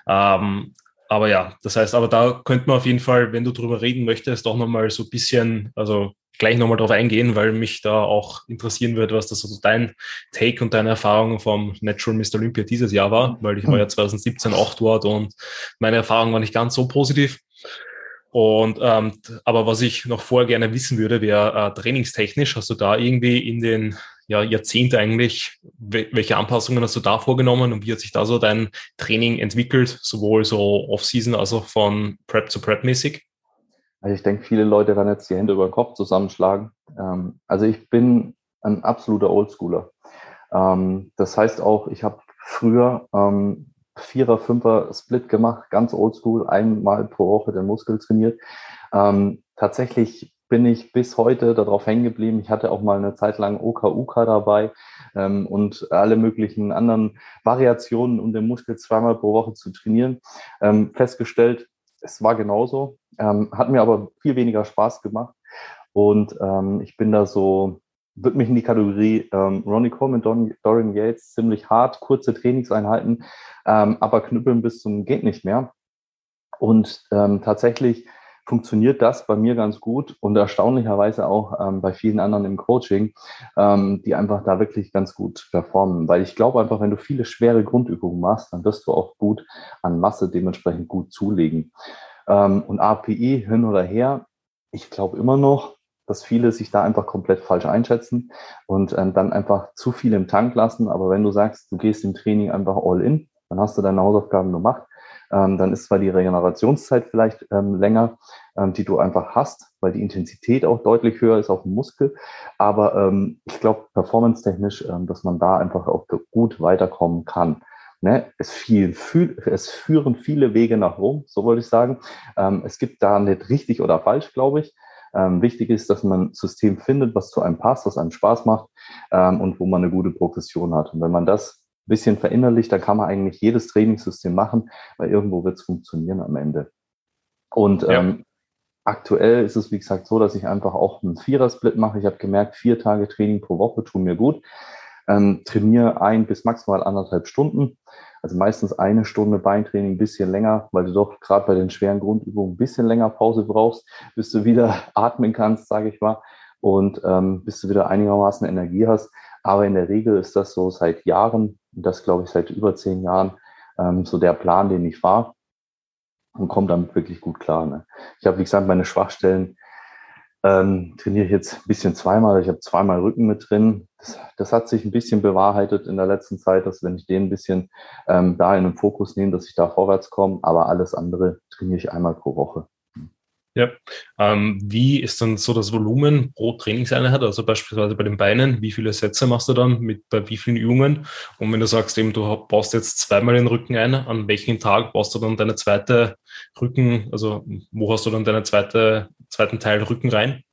Ähm, aber ja, das heißt, aber da könnte man auf jeden Fall, wenn du drüber reden möchtest, auch nochmal so ein bisschen, also gleich nochmal drauf eingehen, weil mich da auch interessieren wird, was das so dein Take und deine Erfahrung vom Natural Mr. Olympia dieses Jahr war, weil ich war ja 2017 auch dort und meine Erfahrung war nicht ganz so positiv. Und ähm, aber was ich noch vorher gerne wissen würde, wäre äh, trainingstechnisch, hast du da irgendwie in den ja, Jahrzehnten eigentlich, welche Anpassungen hast du da vorgenommen und wie hat sich da so dein Training entwickelt, sowohl so Off-Season als auch von Prep zu Prep mäßig? Also ich denke, viele Leute werden jetzt die Hände über den Kopf zusammenschlagen. Ähm, also ich bin ein absoluter Oldschooler. Ähm, das heißt auch, ich habe früher ähm, Vierer, Fünfer Split gemacht, ganz oldschool, einmal pro Woche den Muskel trainiert. Ähm, tatsächlich bin ich bis heute darauf hängen geblieben. Ich hatte auch mal eine Zeit lang OKUK dabei ähm, und alle möglichen anderen Variationen, um den Muskel zweimal pro Woche zu trainieren. Ähm, festgestellt, es war genauso. Ähm, hat mir aber viel weniger Spaß gemacht. Und ähm, ich bin da so, würde mich in die Kategorie ähm, Ronnie Coleman, Don, Dorian Yates, ziemlich hart, kurze Trainingseinheiten, ähm, aber knüppeln bis zum geht nicht mehr. Und ähm, tatsächlich funktioniert das bei mir ganz gut und erstaunlicherweise auch ähm, bei vielen anderen im Coaching, ähm, die einfach da wirklich ganz gut performen. Weil ich glaube einfach, wenn du viele schwere Grundübungen machst, dann wirst du auch gut an Masse dementsprechend gut zulegen. Ähm, und API hin oder her, ich glaube immer noch, dass viele sich da einfach komplett falsch einschätzen und ähm, dann einfach zu viel im Tank lassen. Aber wenn du sagst, du gehst im Training einfach all in, dann hast du deine Hausaufgaben gemacht, ähm, dann ist zwar die Regenerationszeit vielleicht ähm, länger, ähm, die du einfach hast, weil die Intensität auch deutlich höher ist auf dem Muskel. Aber ähm, ich glaube, performance-technisch, ähm, dass man da einfach auch gut weiterkommen kann. Ne, es, viel, viel, es führen viele Wege nach Rom, so wollte ich sagen. Ähm, es gibt da nicht richtig oder falsch, glaube ich. Ähm, wichtig ist, dass man ein System findet, was zu einem passt, was einem Spaß macht ähm, und wo man eine gute Progression hat. Und wenn man das ein bisschen verinnerlicht, dann kann man eigentlich jedes Trainingssystem machen, weil irgendwo wird es funktionieren am Ende. Und ja. ähm, aktuell ist es, wie gesagt, so, dass ich einfach auch einen Vierer-Split mache. Ich habe gemerkt, vier Tage Training pro Woche tun mir gut ähm, trainiere ein bis maximal anderthalb Stunden. Also meistens eine Stunde Beintraining, ein bisschen länger, weil du doch gerade bei den schweren Grundübungen ein bisschen länger Pause brauchst, bis du wieder atmen kannst, sage ich mal, und ähm, bis du wieder einigermaßen Energie hast. Aber in der Regel ist das so seit Jahren, das glaube ich seit über zehn Jahren, ähm, so der Plan, den ich fahre und komme damit wirklich gut klar. Ne? Ich habe, wie gesagt, meine Schwachstellen ähm, trainiere ich jetzt ein bisschen zweimal. Ich habe zweimal Rücken mit drin. Das, das, hat sich ein bisschen bewahrheitet in der letzten Zeit, dass wenn ich den ein bisschen ähm, da in den Fokus nehme, dass ich da vorwärts komme. Aber alles andere trainiere ich einmal pro Woche. Ja. Ähm, wie ist dann so das Volumen pro Trainingseinheit? Also beispielsweise bei den Beinen, wie viele Sätze machst du dann mit bei wie vielen Übungen? Und wenn du sagst, eben du baust jetzt zweimal den Rücken ein, an welchem Tag baust du dann deine zweite Rücken, also wo hast du dann deine zweite, zweiten Teil Rücken rein?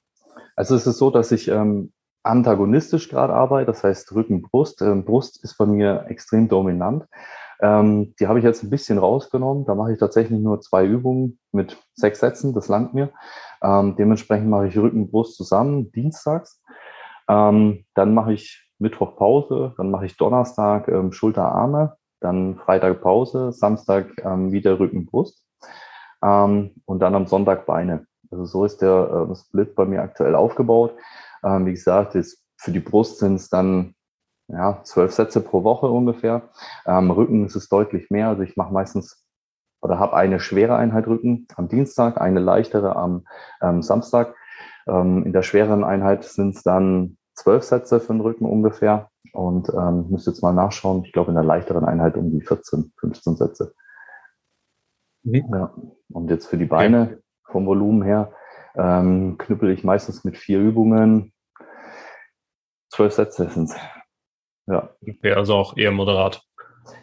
Also es ist so, dass ich ähm, antagonistisch gerade arbeite, das heißt Rücken, Brust. Ähm, Brust ist bei mir extrem dominant. Ähm, die habe ich jetzt ein bisschen rausgenommen. Da mache ich tatsächlich nur zwei Übungen mit sechs Sätzen. Das langt mir. Ähm, dementsprechend mache ich Rücken, Brust zusammen, dienstags. Ähm, dann mache ich Mittwoch Pause. Dann mache ich Donnerstag ähm, Schulter, Arme. Dann Freitag Pause. Samstag ähm, wieder Rücken, Brust. Ähm, und dann am Sonntag Beine. Also so ist der äh, Split bei mir aktuell aufgebaut. wie gesagt, ist, für die Brust sind es dann ja, zwölf Sätze pro Woche ungefähr. Ähm, Rücken ist es deutlich mehr. Also ich mache meistens oder habe eine schwere Einheit Rücken am Dienstag, eine leichtere am ähm, Samstag. Ähm, in der schweren Einheit sind es dann zwölf Sätze für den Rücken ungefähr. Und ähm, müsste jetzt mal nachschauen. Ich glaube, in der leichteren Einheit um die 14, 15 Sätze. Mhm. Ja. Und jetzt für die Beine vom Volumen her ähm, knüppel ich meistens mit vier Übungen. Zwölf Sätze sind es. Ja. Okay, also auch eher moderat.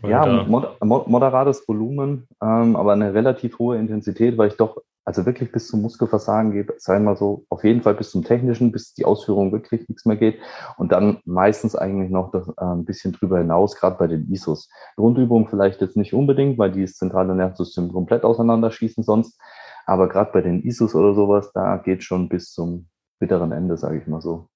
Ja, mod moderates Volumen, ähm, aber eine relativ hohe Intensität, weil ich doch also wirklich bis zum Muskelversagen gehe, sei mal so, auf jeden Fall bis zum technischen, bis die Ausführung wirklich nichts mehr geht und dann meistens eigentlich noch das, äh, ein bisschen drüber hinaus, gerade bei den ISOs. Grundübung vielleicht jetzt nicht unbedingt, weil die das zentrale Nervensystem komplett auseinanderschießen sonst, aber gerade bei den ISOs oder sowas, da geht schon bis zum bitteren Ende, sage ich mal so.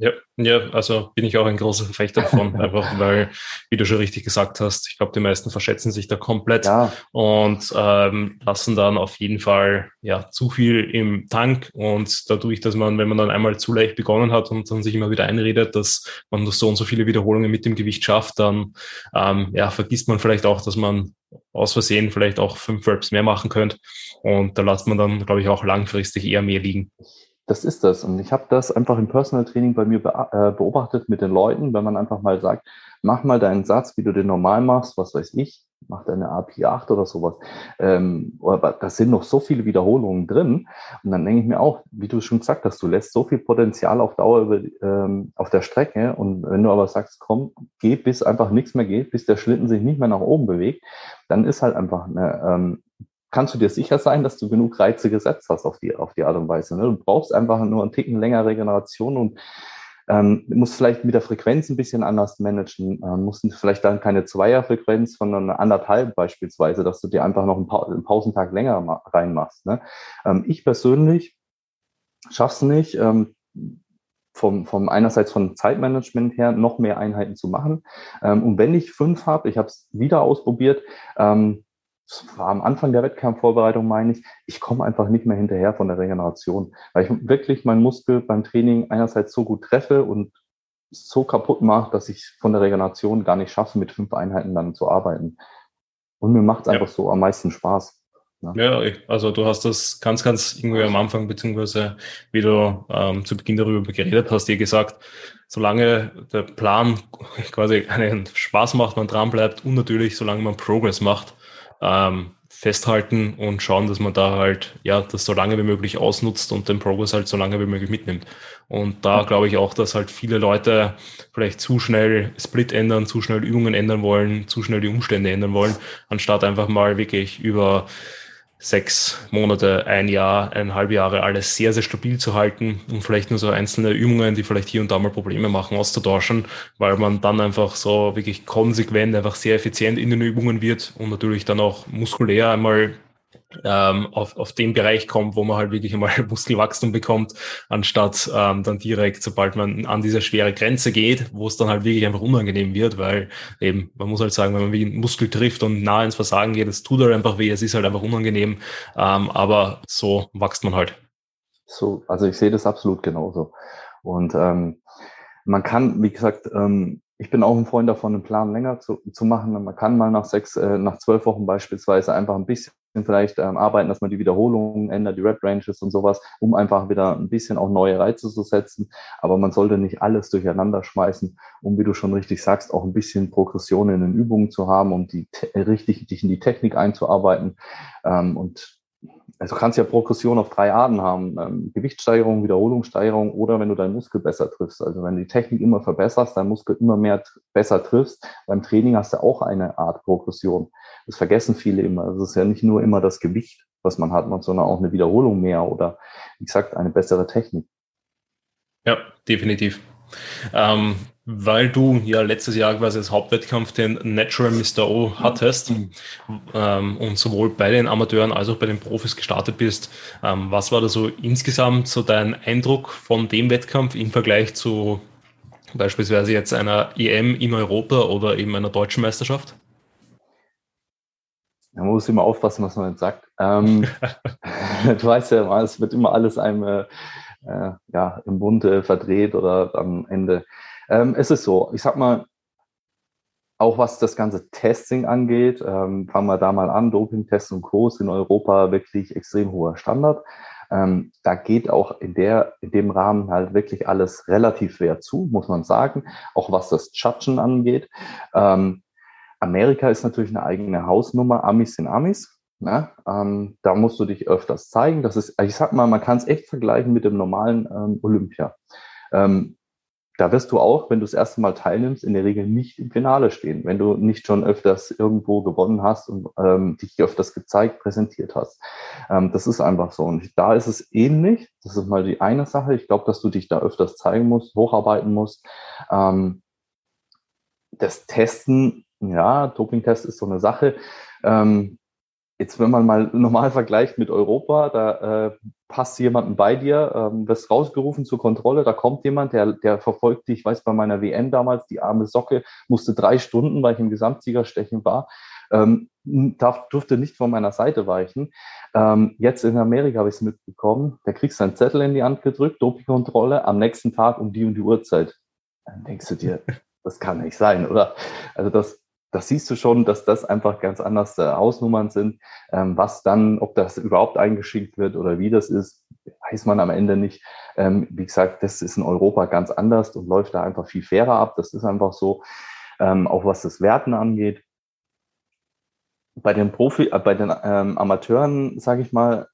Ja, ja, also bin ich auch ein großer Verfechter davon, einfach weil, wie du schon richtig gesagt hast, ich glaube, die meisten verschätzen sich da komplett ja. und ähm, lassen dann auf jeden Fall ja zu viel im Tank und dadurch, dass man, wenn man dann einmal zu leicht begonnen hat und dann sich immer wieder einredet, dass man nur so und so viele Wiederholungen mit dem Gewicht schafft, dann ähm, ja, vergisst man vielleicht auch, dass man aus Versehen vielleicht auch fünf Reps mehr machen könnte und da lässt man dann, glaube ich, auch langfristig eher mehr liegen. Das ist das. Und ich habe das einfach im Personal Training bei mir äh, beobachtet mit den Leuten, wenn man einfach mal sagt, mach mal deinen Satz, wie du den normal machst, was weiß ich, mach deine API 8 oder sowas. Ähm, aber da sind noch so viele Wiederholungen drin. Und dann denke ich mir auch, wie du schon gesagt hast, du lässt so viel Potenzial auf Dauer ähm, auf der Strecke. Und wenn du aber sagst, komm, geh, bis einfach nichts mehr geht, bis der Schlitten sich nicht mehr nach oben bewegt, dann ist halt einfach eine, ähm, kannst du dir sicher sein, dass du genug Reize gesetzt hast auf die, auf die Art und Weise. Ne? Du brauchst einfach nur einen Ticken länger Regeneration und ähm, muss vielleicht mit der Frequenz ein bisschen anders managen, ähm, muss vielleicht dann keine Zweierfrequenz, sondern eine anderthalb beispielsweise, dass du dir einfach noch einen, pa einen Pausentag länger reinmachst. Ne? Ähm, ich persönlich schaff's nicht, ähm, vom, vom einerseits von Zeitmanagement her noch mehr Einheiten zu machen. Ähm, und wenn ich fünf habe, ich habe es wieder ausprobiert, ähm, das war am Anfang der Wettkampfvorbereitung, meine ich, ich komme einfach nicht mehr hinterher von der Regeneration, weil ich wirklich meinen Muskel beim Training einerseits so gut treffe und so kaputt mache, dass ich von der Regeneration gar nicht schaffe, mit fünf Einheiten dann zu arbeiten. Und mir macht es einfach so am meisten Spaß. Ja. ja, also du hast das ganz, ganz irgendwie am Anfang, beziehungsweise wie du ähm, zu Beginn darüber geredet hast, dir gesagt, solange der Plan quasi einen Spaß macht, man dran bleibt und natürlich solange man Progress macht, ähm, festhalten und schauen, dass man da halt, ja, das so lange wie möglich ausnutzt und den Progress halt so lange wie möglich mitnimmt. Und da glaube ich auch, dass halt viele Leute vielleicht zu schnell Split ändern, zu schnell Übungen ändern wollen, zu schnell die Umstände ändern wollen, anstatt einfach mal wirklich über sechs Monate, ein Jahr, eineinhalb Jahre alles sehr, sehr stabil zu halten und vielleicht nur so einzelne Übungen, die vielleicht hier und da mal Probleme machen, auszutauschen, weil man dann einfach so wirklich konsequent, einfach sehr effizient in den Übungen wird und natürlich dann auch muskulär einmal ähm, auf, auf den Bereich kommt, wo man halt wirklich einmal Muskelwachstum bekommt, anstatt ähm, dann direkt, sobald man an diese schwere Grenze geht, wo es dann halt wirklich einfach unangenehm wird, weil eben, man muss halt sagen, wenn man wie einen Muskel trifft und nah ins Versagen geht, es tut halt einfach weh, es ist halt einfach unangenehm, ähm, aber so wächst man halt. So, also ich sehe das absolut genauso. Und ähm, man kann, wie gesagt, ähm, ich bin auch ein Freund davon, einen Plan länger zu, zu machen. Man kann mal nach sechs, äh, nach zwölf Wochen beispielsweise einfach ein bisschen vielleicht ähm, arbeiten, dass man die Wiederholungen ändert, die Red Ranges und sowas, um einfach wieder ein bisschen auch neue Reize zu setzen. Aber man sollte nicht alles durcheinander schmeißen, um, wie du schon richtig sagst, auch ein bisschen Progression in den Übungen zu haben, um die richtig dich in die Technik einzuarbeiten. Ähm, und also kannst ja Progression auf drei Arten haben. Ähm, Gewichtssteigerung, Wiederholungssteigerung oder wenn du deinen Muskel besser triffst. Also wenn du die Technik immer verbesserst, dein Muskel immer mehr besser triffst, beim Training hast du auch eine Art Progression. Das vergessen viele immer. Also es ist ja nicht nur immer das Gewicht, was man hat, sondern auch eine Wiederholung mehr oder, wie gesagt, eine bessere Technik. Ja, definitiv. Ähm, weil du ja letztes Jahr quasi als Hauptwettkampf den Natural Mr. O hattest mhm. ähm, und sowohl bei den Amateuren als auch bei den Profis gestartet bist, ähm, was war da so insgesamt so dein Eindruck von dem Wettkampf im Vergleich zu beispielsweise jetzt einer EM in Europa oder eben einer deutschen Meisterschaft? Man muss immer aufpassen, was man jetzt sagt. Ähm, du weißt ja, es wird immer alles einem äh, ja, im Bunde verdreht oder am Ende ähm, es ist so, ich sag mal, auch was das ganze Testing angeht, ähm, fangen wir da mal an, Dopingtests und Co. in Europa wirklich extrem hoher Standard. Ähm, da geht auch in, der, in dem Rahmen halt wirklich alles relativ schwer zu, muss man sagen, auch was das Judgen angeht. Ähm, Amerika ist natürlich eine eigene Hausnummer, Amis sind Amis. Ne? Ähm, da musst du dich öfters zeigen. Das ist, ich sag mal, man kann es echt vergleichen mit dem normalen ähm, Olympia. Ähm, da wirst du auch, wenn du das erste Mal teilnimmst, in der Regel nicht im Finale stehen, wenn du nicht schon öfters irgendwo gewonnen hast und ähm, dich öfters gezeigt, präsentiert hast. Ähm, das ist einfach so. Und da ist es ähnlich. Das ist mal die eine Sache. Ich glaube, dass du dich da öfters zeigen musst, hocharbeiten musst. Ähm, das Testen, ja, Dopingtest ist so eine Sache. Ähm, Jetzt, wenn man mal normal vergleicht mit Europa, da äh, passt jemanden bei dir, ähm, wirst rausgerufen zur Kontrolle, da kommt jemand, der, der verfolgt dich, ich weiß bei meiner WM damals, die arme Socke musste drei Stunden, weil ich im Gesamtsiegerstechen war, ähm, darf, durfte nicht von meiner Seite weichen. Ähm, jetzt in Amerika habe ich es mitbekommen, da kriegst du einen Zettel in die Hand gedrückt, Dopingkontrolle, am nächsten Tag um die und die Uhrzeit. Dann denkst du dir, das kann nicht sein, oder? Also das, das siehst du schon, dass das einfach ganz anders äh, Hausnummern sind. Ähm, was dann, ob das überhaupt eingeschickt wird oder wie das ist, weiß man am Ende nicht. Ähm, wie gesagt, das ist in Europa ganz anders und läuft da einfach viel fairer ab. Das ist einfach so. Ähm, auch was das Werten angeht. Bei den Profi, äh, bei den ähm, Amateuren, sage ich mal,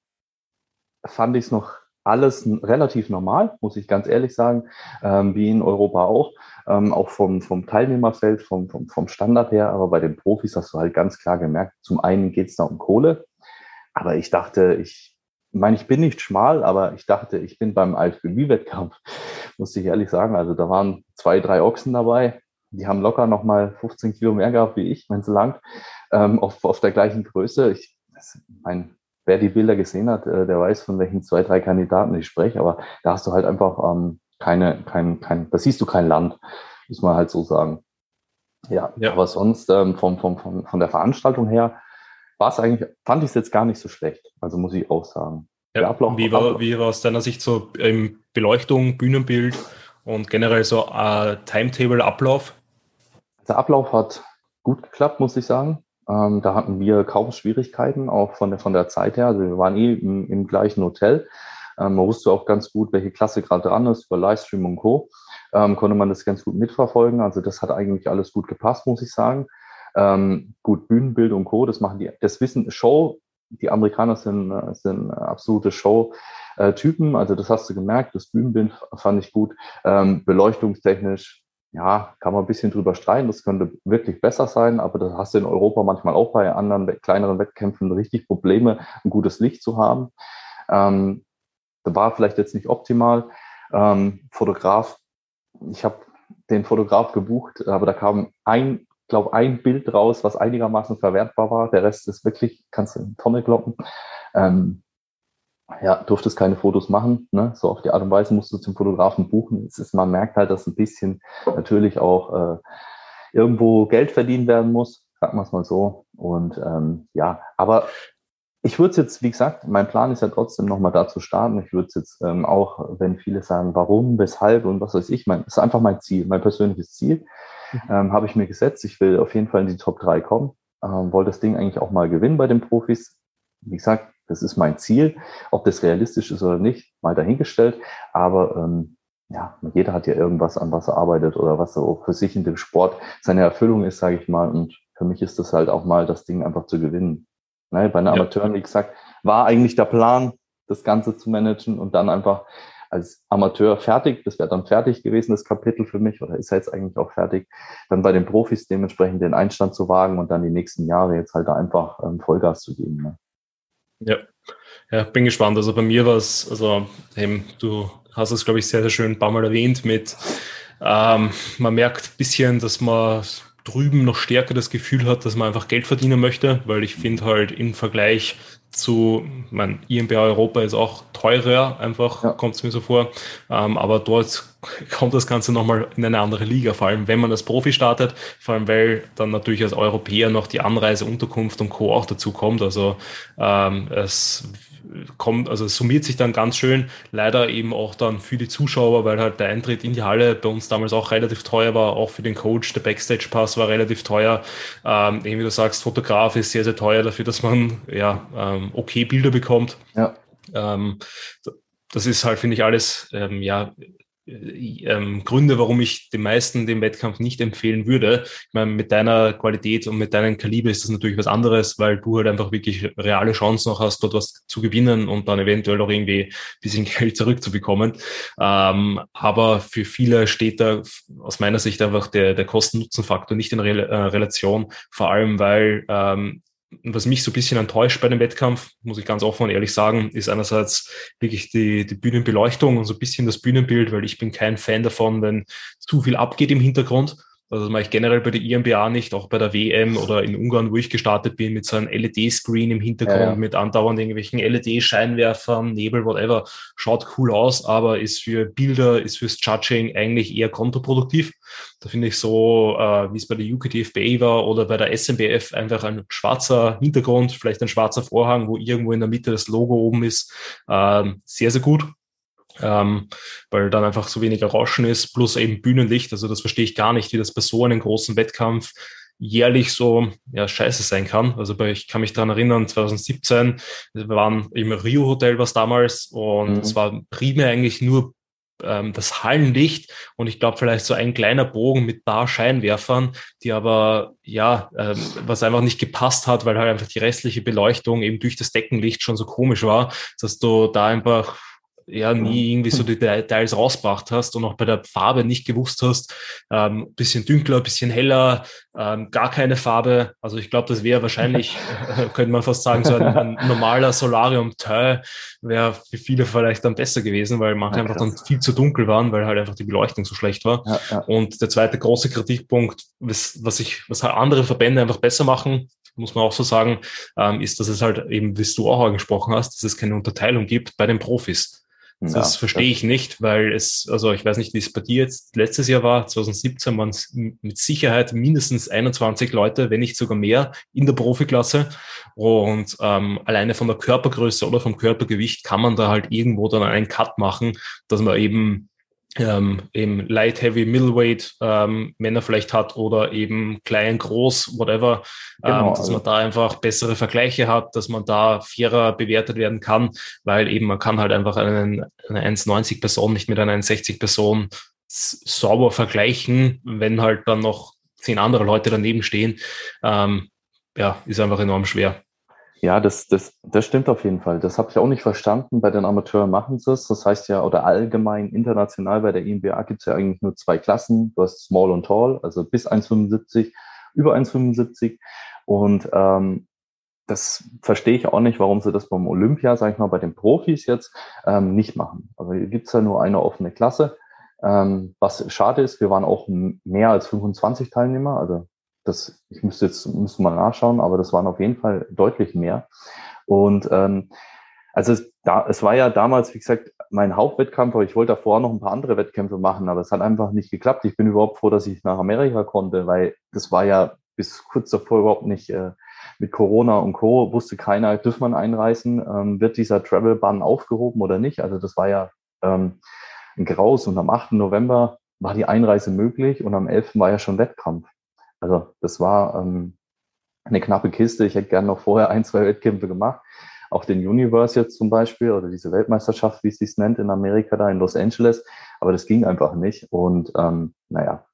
fand ich es noch alles relativ normal, muss ich ganz ehrlich sagen, ähm, wie in Europa auch, ähm, auch vom, vom Teilnehmerfeld, vom, vom, vom Standard her. Aber bei den Profis hast du halt ganz klar gemerkt, zum einen geht es da um Kohle, aber ich dachte, ich meine, ich bin nicht schmal, aber ich dachte, ich bin beim Alphabet-Wettkampf, muss ich ehrlich sagen. Also da waren zwei, drei Ochsen dabei. Die haben locker nochmal 15 Kilo mehr gehabt wie ich, wenn es lang, ähm, auf, auf der gleichen Größe. Ich mein, wer die Bilder gesehen hat, äh, der weiß, von welchen zwei, drei Kandidaten ich spreche, aber da hast du halt einfach ähm, keine, kein, kein, da siehst du kein Land, muss man halt so sagen. Ja, ja. aber sonst ähm, vom, vom, vom, von der Veranstaltung her war es eigentlich, fand ich es jetzt gar nicht so schlecht. Also muss ich auch sagen. Ja, Ablauf, wie, war, wie war aus deiner Sicht so ähm, Beleuchtung, Bühnenbild und generell so äh, Timetable-Ablauf? Der Ablauf hat gut geklappt, muss ich sagen. Ähm, da hatten wir kaum Schwierigkeiten, auch von der, von der Zeit her. Also wir waren eh im, im gleichen Hotel. Ähm, man wusste auch ganz gut, welche Klasse gerade dran ist, über Livestream und Co. Ähm, konnte man das ganz gut mitverfolgen. Also das hat eigentlich alles gut gepasst, muss ich sagen. Ähm, gut, Bühnenbild und Co., das machen die, das Wissen, Show, die Amerikaner sind, äh, sind absolute Show-Typen, also das hast du gemerkt, das Bühnenbild fand ich gut. Ähm, beleuchtungstechnisch, ja, kann man ein bisschen drüber streiten, das könnte wirklich besser sein, aber das hast du in Europa manchmal auch bei anderen kleineren Wettkämpfen richtig Probleme, ein gutes Licht zu haben. Ähm, das war vielleicht jetzt nicht optimal. Ähm, Fotograf, ich habe den Fotograf gebucht, aber da kam ein glaube, ein Bild raus, was einigermaßen verwertbar war. Der Rest ist wirklich, kannst du in die Tonne kloppen. Ähm, ja, durftest keine Fotos machen. Ne? So auf die Art und Weise musst du zum Fotografen buchen. Es ist, man merkt halt, dass ein bisschen natürlich auch äh, irgendwo Geld verdient werden muss, sagen wir es mal so. Und ähm, ja, aber ich würde es jetzt, wie gesagt, mein Plan ist ja trotzdem nochmal da zu starten. Ich würde es jetzt ähm, auch, wenn viele sagen, warum, weshalb und was weiß ich, mein, ist einfach mein Ziel, mein persönliches Ziel ähm, habe ich mir gesetzt. Ich will auf jeden Fall in die Top 3 kommen. Ähm, wollte das Ding eigentlich auch mal gewinnen bei den Profis. Wie gesagt, das ist mein Ziel. Ob das realistisch ist oder nicht, mal dahingestellt. Aber ähm, ja, jeder hat ja irgendwas, an was er arbeitet oder was so für sich in dem Sport seine Erfüllung ist, sage ich mal. Und für mich ist das halt auch mal, das Ding einfach zu gewinnen. Ne, bei den Amateuren, ja. wie gesagt, war eigentlich der Plan, das Ganze zu managen und dann einfach als Amateur fertig. Das wäre dann fertig gewesen, das Kapitel für mich, oder ist jetzt eigentlich auch fertig. Dann bei den Profis dementsprechend den Einstand zu wagen und dann die nächsten Jahre jetzt halt einfach ähm, Vollgas zu geben. Ne? Ja. ja, bin gespannt. Also bei mir war es, also eben, du hast es, glaube ich, sehr, sehr schön ein paar Mal erwähnt mit, ähm, man merkt ein bisschen, dass man drüben noch stärker das Gefühl hat, dass man einfach Geld verdienen möchte, weil ich finde halt im Vergleich zu, mein IMBA Europa ist auch teurer, einfach ja. kommt es mir so vor. Ähm, aber dort kommt das Ganze nochmal in eine andere Liga, vor allem wenn man als Profi startet, vor allem weil dann natürlich als Europäer noch die Anreise, Unterkunft und Co. auch dazu kommt. Also ähm, es kommt, also summiert sich dann ganz schön. Leider eben auch dann für die Zuschauer, weil halt der Eintritt in die Halle bei uns damals auch relativ teuer war, auch für den Coach. Der Backstage-Pass war relativ teuer. Ähm, eben wie du sagst, Fotograf ist sehr, sehr teuer dafür, dass man ja ähm, okay Bilder bekommt. Ja. Ähm, das ist halt, finde ich, alles ähm, ja ähm, Gründe, warum ich den meisten den Wettkampf nicht empfehlen würde. Ich meine, mit deiner Qualität und mit deinem Kaliber ist das natürlich was anderes, weil du halt einfach wirklich reale Chancen noch hast, dort was zu gewinnen und dann eventuell auch irgendwie ein bisschen Geld zurückzubekommen. Ähm, aber für viele steht da aus meiner Sicht einfach der, der Kosten-Nutzen-Faktor nicht in Re äh, Relation, vor allem weil ähm, was mich so ein bisschen enttäuscht bei dem Wettkampf, muss ich ganz offen und ehrlich sagen, ist einerseits wirklich die, die Bühnenbeleuchtung und so ein bisschen das Bühnenbild, weil ich bin kein Fan davon, wenn zu viel abgeht im Hintergrund. Also das mache ich generell bei der IMBA nicht, auch bei der WM oder in Ungarn, wo ich gestartet bin, mit so einem LED-Screen im Hintergrund, ja, ja. mit andauernd irgendwelchen LED-Scheinwerfern, Nebel, whatever. Schaut cool aus, aber ist für Bilder, ist fürs Judging eigentlich eher kontraproduktiv. Da finde ich so, äh, wie es bei der UKTFBA war oder bei der SMBF, einfach ein schwarzer Hintergrund, vielleicht ein schwarzer Vorhang, wo irgendwo in der Mitte das Logo oben ist, äh, sehr, sehr gut ähm, weil dann einfach so weniger Rauschen ist, plus eben Bühnenlicht. Also das verstehe ich gar nicht, wie das bei so einem großen Wettkampf jährlich so ja, scheiße sein kann. Also bei, ich kann mich daran erinnern, 2017, wir waren im Rio Hotel was damals und mhm. es war primär eigentlich nur ähm, das Hallenlicht und ich glaube vielleicht so ein kleiner Bogen mit paar Scheinwerfern, die aber ja, ähm, was einfach nicht gepasst hat, weil halt einfach die restliche Beleuchtung eben durch das Deckenlicht schon so komisch war, dass du da einfach ja nie irgendwie so die Details rausgebracht hast und auch bei der Farbe nicht gewusst hast, ähm, bisschen dünkler, bisschen heller, ähm, gar keine Farbe. Also ich glaube, das wäre wahrscheinlich, könnte man fast sagen, so ein, ein normaler Solarium-Teil wäre für viele vielleicht dann besser gewesen, weil manche ja, einfach dann viel zu dunkel waren, weil halt einfach die Beleuchtung so schlecht war. Ja, ja. Und der zweite große Kritikpunkt, was, was ich, was halt andere Verbände einfach besser machen, muss man auch so sagen, ähm, ist, dass es halt eben, wie du auch angesprochen hast, dass es keine Unterteilung gibt bei den Profis. Das ja, verstehe ich nicht, weil es, also ich weiß nicht, wie es bei dir jetzt letztes Jahr war, 2017 waren es mit Sicherheit mindestens 21 Leute, wenn nicht sogar mehr in der Profiklasse. Und ähm, alleine von der Körpergröße oder vom Körpergewicht kann man da halt irgendwo dann einen Cut machen, dass man eben ähm, eben Light, Heavy, Middleweight ähm, Männer vielleicht hat oder eben klein, groß, whatever, genau, ähm, dass man da einfach bessere Vergleiche hat, dass man da fairer bewertet werden kann, weil eben man kann halt einfach einen, eine 1,90 Person nicht mit einer 1,60 Person sauber vergleichen, wenn halt dann noch zehn andere Leute daneben stehen. Ähm, ja, ist einfach enorm schwer. Ja, das, das, das stimmt auf jeden Fall. Das habe ich auch nicht verstanden. Bei den Amateuren machen sie es. Das heißt ja, oder allgemein international bei der INBA gibt es ja eigentlich nur zwei Klassen. Du hast Small und Tall, also bis 1,75, über 1,75. Und ähm, das verstehe ich auch nicht, warum sie das beim Olympia, sage ich mal, bei den Profis jetzt ähm, nicht machen. Aber hier gibt es ja nur eine offene Klasse. Ähm, was schade ist, wir waren auch mehr als 25 Teilnehmer, also das, ich müsste jetzt müsste mal nachschauen, aber das waren auf jeden Fall deutlich mehr. Und ähm, also es, da, es war ja damals, wie gesagt, mein Hauptwettkampf, aber ich wollte davor noch ein paar andere Wettkämpfe machen, aber es hat einfach nicht geklappt. Ich bin überhaupt froh, dass ich nach Amerika konnte, weil das war ja bis kurz davor überhaupt nicht äh, mit Corona und Co. wusste keiner, dürfen man einreisen, ähm, wird dieser Travel-Ban aufgehoben oder nicht. Also das war ja ähm, ein Graus und am 8. November war die Einreise möglich und am 11. war ja schon Wettkampf. Also das war ähm, eine knappe Kiste. Ich hätte gerne noch vorher ein, zwei Wettkämpfe gemacht. Auch den Universe jetzt zum Beispiel oder diese Weltmeisterschaft, wie es sich nennt, in Amerika da in Los Angeles. Aber das ging einfach nicht. Und ähm, naja,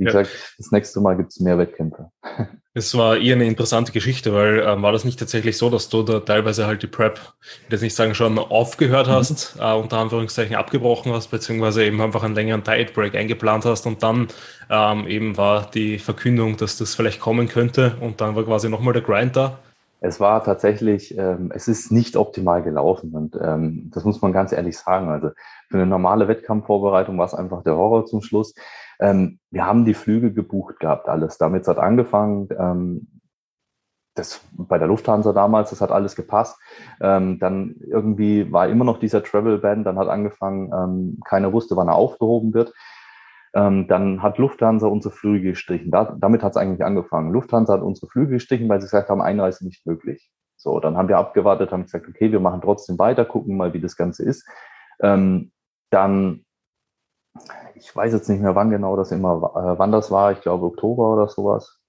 wie ja. gesagt, das nächste Mal gibt es mehr Wettkämpfe. Es war eher eine interessante Geschichte, weil ähm, war das nicht tatsächlich so, dass du da teilweise halt die Prep, ich will jetzt nicht sagen, schon aufgehört mhm. hast, mhm. äh, unter Anführungszeichen abgebrochen hast, beziehungsweise eben einfach einen längeren Diet Break eingeplant hast und dann ähm, eben war die Verkündung, dass das vielleicht kommen könnte und dann war quasi nochmal der Grind da. Es war tatsächlich, ähm, es ist nicht optimal gelaufen und ähm, das muss man ganz ehrlich sagen. Also für eine normale Wettkampfvorbereitung war es einfach der Horror zum Schluss. Ähm, wir haben die Flüge gebucht gehabt, alles. Damit hat angefangen. Ähm, das bei der Lufthansa damals, das hat alles gepasst. Ähm, dann irgendwie war immer noch dieser Travel Ban, dann hat angefangen, ähm, keiner wusste, wann er aufgehoben wird. Ähm, dann hat Lufthansa unsere Flüge gestrichen. Da, damit hat es eigentlich angefangen. Lufthansa hat unsere Flüge gestrichen, weil sie gesagt haben, Einreise nicht möglich. So, dann haben wir abgewartet, haben gesagt, okay, wir machen trotzdem weiter, gucken mal, wie das Ganze ist. Ähm, dann ich weiß jetzt nicht mehr, wann genau das immer, äh, wann das war. Ich glaube Oktober oder sowas.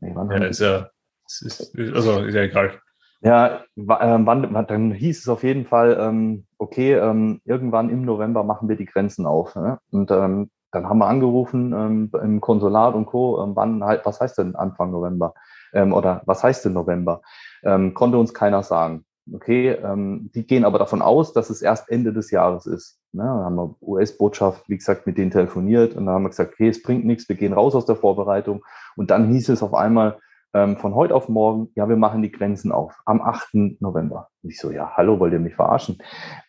Nee, wann ja, ist ja, ist, also ist ja egal. Ja, äh, wann, dann hieß es auf jeden Fall, ähm, okay, ähm, irgendwann im November machen wir die Grenzen auf. Ne? Und ähm, dann haben wir angerufen ähm, im Konsulat und Co. Ähm, wann halt, was heißt denn Anfang November? Ähm, oder was heißt denn November? Ähm, konnte uns keiner sagen. Okay, ähm, die gehen aber davon aus, dass es erst Ende des Jahres ist. Ne, dann haben wir US-Botschaft, wie gesagt, mit denen telefoniert und dann haben wir gesagt, okay, es bringt nichts, wir gehen raus aus der Vorbereitung. Und dann hieß es auf einmal ähm, von heute auf morgen, ja, wir machen die Grenzen auf am 8. November. Und ich so, ja, hallo, wollt ihr mich verarschen?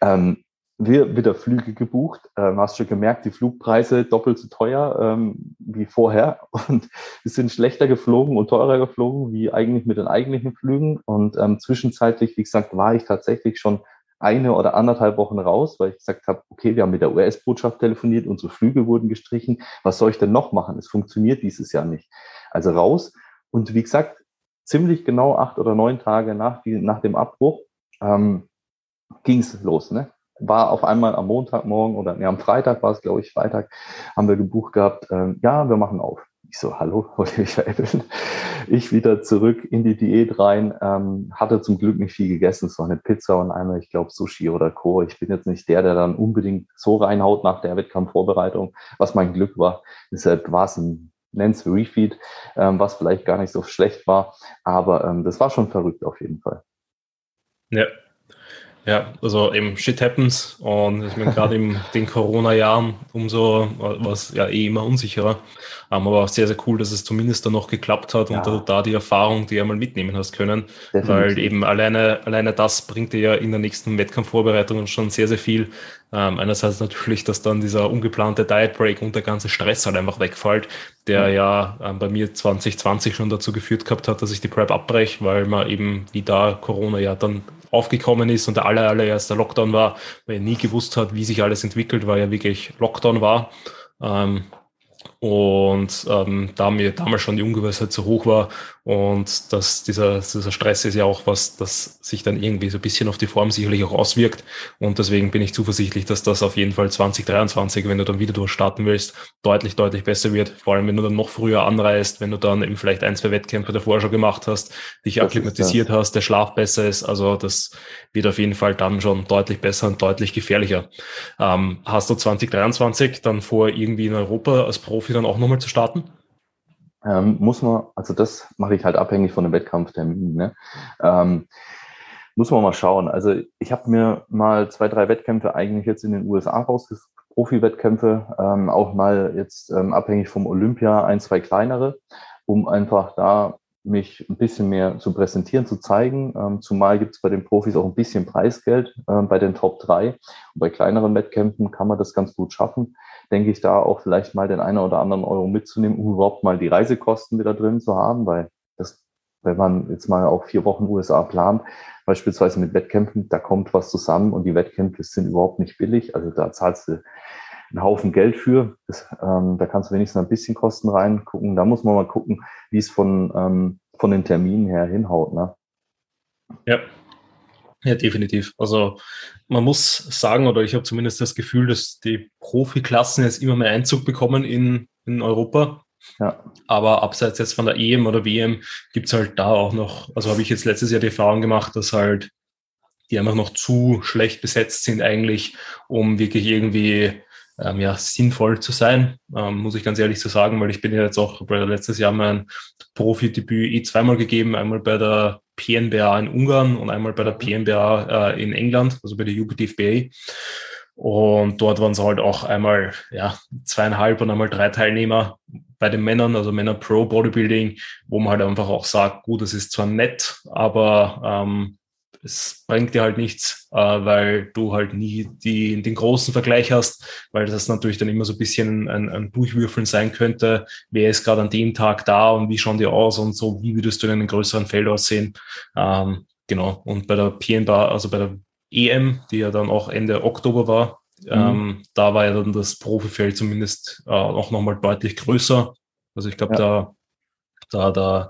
Ähm, wir wieder Flüge gebucht, ähm, hast schon gemerkt, die Flugpreise doppelt so teuer ähm, wie vorher und wir sind schlechter geflogen und teurer geflogen wie eigentlich mit den eigentlichen Flügen und ähm, zwischenzeitlich, wie gesagt, war ich tatsächlich schon eine oder anderthalb Wochen raus, weil ich gesagt habe, okay, wir haben mit der US-Botschaft telefoniert, unsere Flüge wurden gestrichen. Was soll ich denn noch machen? Es funktioniert dieses Jahr nicht. Also raus. Und wie gesagt, ziemlich genau acht oder neun Tage nach, die, nach dem Abbruch ähm, ging es los. Ne? War auf einmal am Montagmorgen oder nee, am Freitag war es, glaube ich, Freitag, haben wir gebucht gehabt, ähm, ja, wir machen auf. Ich so, hallo, wollt ihr mich veräppeln? Ich wieder zurück in die Diät rein, ähm, hatte zum Glück nicht viel gegessen, es eine Pizza und einmal, ich glaube, Sushi oder Co. Ich bin jetzt nicht der, der dann unbedingt so reinhaut nach der Wettkampfvorbereitung, was mein Glück war. Deshalb war es ein nenn's Refeed, ähm, was vielleicht gar nicht so schlecht war, aber ähm, das war schon verrückt auf jeden Fall. Ja, Ja, also eben Shit happens und ich meine gerade in den Corona-Jahren umso was ja eh immer unsicherer, um, aber auch sehr, sehr cool, dass es zumindest dann noch geklappt hat ja. und da, da, die Erfahrung, die einmal mitnehmen hast können, Definitiv. weil eben alleine, alleine das bringt dir ja in der nächsten Wettkampfvorbereitung schon sehr, sehr viel. Um, einerseits natürlich, dass dann dieser ungeplante Diet Break und der ganze Stress halt einfach wegfällt, der mhm. ja ähm, bei mir 2020 schon dazu geführt gehabt hat, dass ich die Prep abbreche, weil man eben wie da Corona ja dann aufgekommen ist und der aller, allererste Lockdown war, weil er nie gewusst hat, wie sich alles entwickelt, weil ja wirklich Lockdown war. Ähm, und ähm, da mir damals schon die Ungewissheit zu hoch war und dass dieser, dieser Stress ist ja auch was, das sich dann irgendwie so ein bisschen auf die Form sicherlich auch auswirkt. Und deswegen bin ich zuversichtlich, dass das auf jeden Fall 2023, wenn du dann wieder durchstarten willst, deutlich, deutlich besser wird. Vor allem, wenn du dann noch früher anreist, wenn du dann eben vielleicht ein, zwei Wettkämpfe davor schon gemacht hast, dich das akklimatisiert hast, der Schlaf besser ist. Also das wird auf jeden Fall dann schon deutlich besser und deutlich gefährlicher. Ähm, hast du 2023 dann vor, irgendwie in Europa als Profi dann auch nochmal zu starten? Ähm, muss man, also das mache ich halt abhängig von dem Wettkampftermin. Ne? Ähm, muss man mal schauen. Also ich habe mir mal zwei, drei Wettkämpfe eigentlich jetzt in den USA rausgesucht, Profi-Wettkämpfe, ähm, auch mal jetzt ähm, abhängig vom Olympia ein, zwei kleinere, um einfach da mich ein bisschen mehr zu präsentieren, zu zeigen. Ähm, zumal gibt es bei den Profis auch ein bisschen Preisgeld ähm, bei den Top 3. Und bei kleineren Wettkämpfen kann man das ganz gut schaffen denke ich, da auch vielleicht mal den einen oder anderen Euro mitzunehmen, um überhaupt mal die Reisekosten wieder drin zu haben, weil das, wenn man jetzt mal auch vier Wochen USA plant, beispielsweise mit Wettkämpfen, da kommt was zusammen und die Wettkämpfe sind überhaupt nicht billig. Also da zahlst du einen Haufen Geld für. Das, ähm, da kannst du wenigstens ein bisschen Kosten reingucken. Da muss man mal gucken, wie es von, ähm, von den Terminen her hinhaut. Ne? Ja, ja, definitiv. Also man muss sagen, oder ich habe zumindest das Gefühl, dass die Profiklassen jetzt immer mehr Einzug bekommen in, in Europa. Ja. Aber abseits jetzt von der EM oder WM gibt's halt da auch noch, also habe ich jetzt letztes Jahr die Erfahrung gemacht, dass halt die einfach noch zu schlecht besetzt sind eigentlich, um wirklich irgendwie ähm, ja, sinnvoll zu sein, ähm, muss ich ganz ehrlich so sagen, weil ich bin ja jetzt auch bei letztes Jahr mein Profi-Debüt eh zweimal gegeben, einmal bei der PNBA in Ungarn und einmal bei der PNBA äh, in England, also bei der UBDFBA. Und dort waren es halt auch einmal ja, zweieinhalb und einmal drei Teilnehmer bei den Männern, also Männer Pro Bodybuilding, wo man halt einfach auch sagt, gut, das ist zwar nett, aber ähm, es bringt dir halt nichts, äh, weil du halt nie die, den großen Vergleich hast, weil das natürlich dann immer so ein bisschen ein, ein Durchwürfeln sein könnte, wer ist gerade an dem Tag da und wie schauen die aus und so, wie würdest du in einem größeren Feld aussehen. Ähm, genau, und bei der PNBA, also bei der EM, die ja dann auch Ende Oktober war, mhm. ähm, da war ja dann das Profifeld zumindest äh, auch nochmal deutlich größer. Also ich glaube, ja. da da der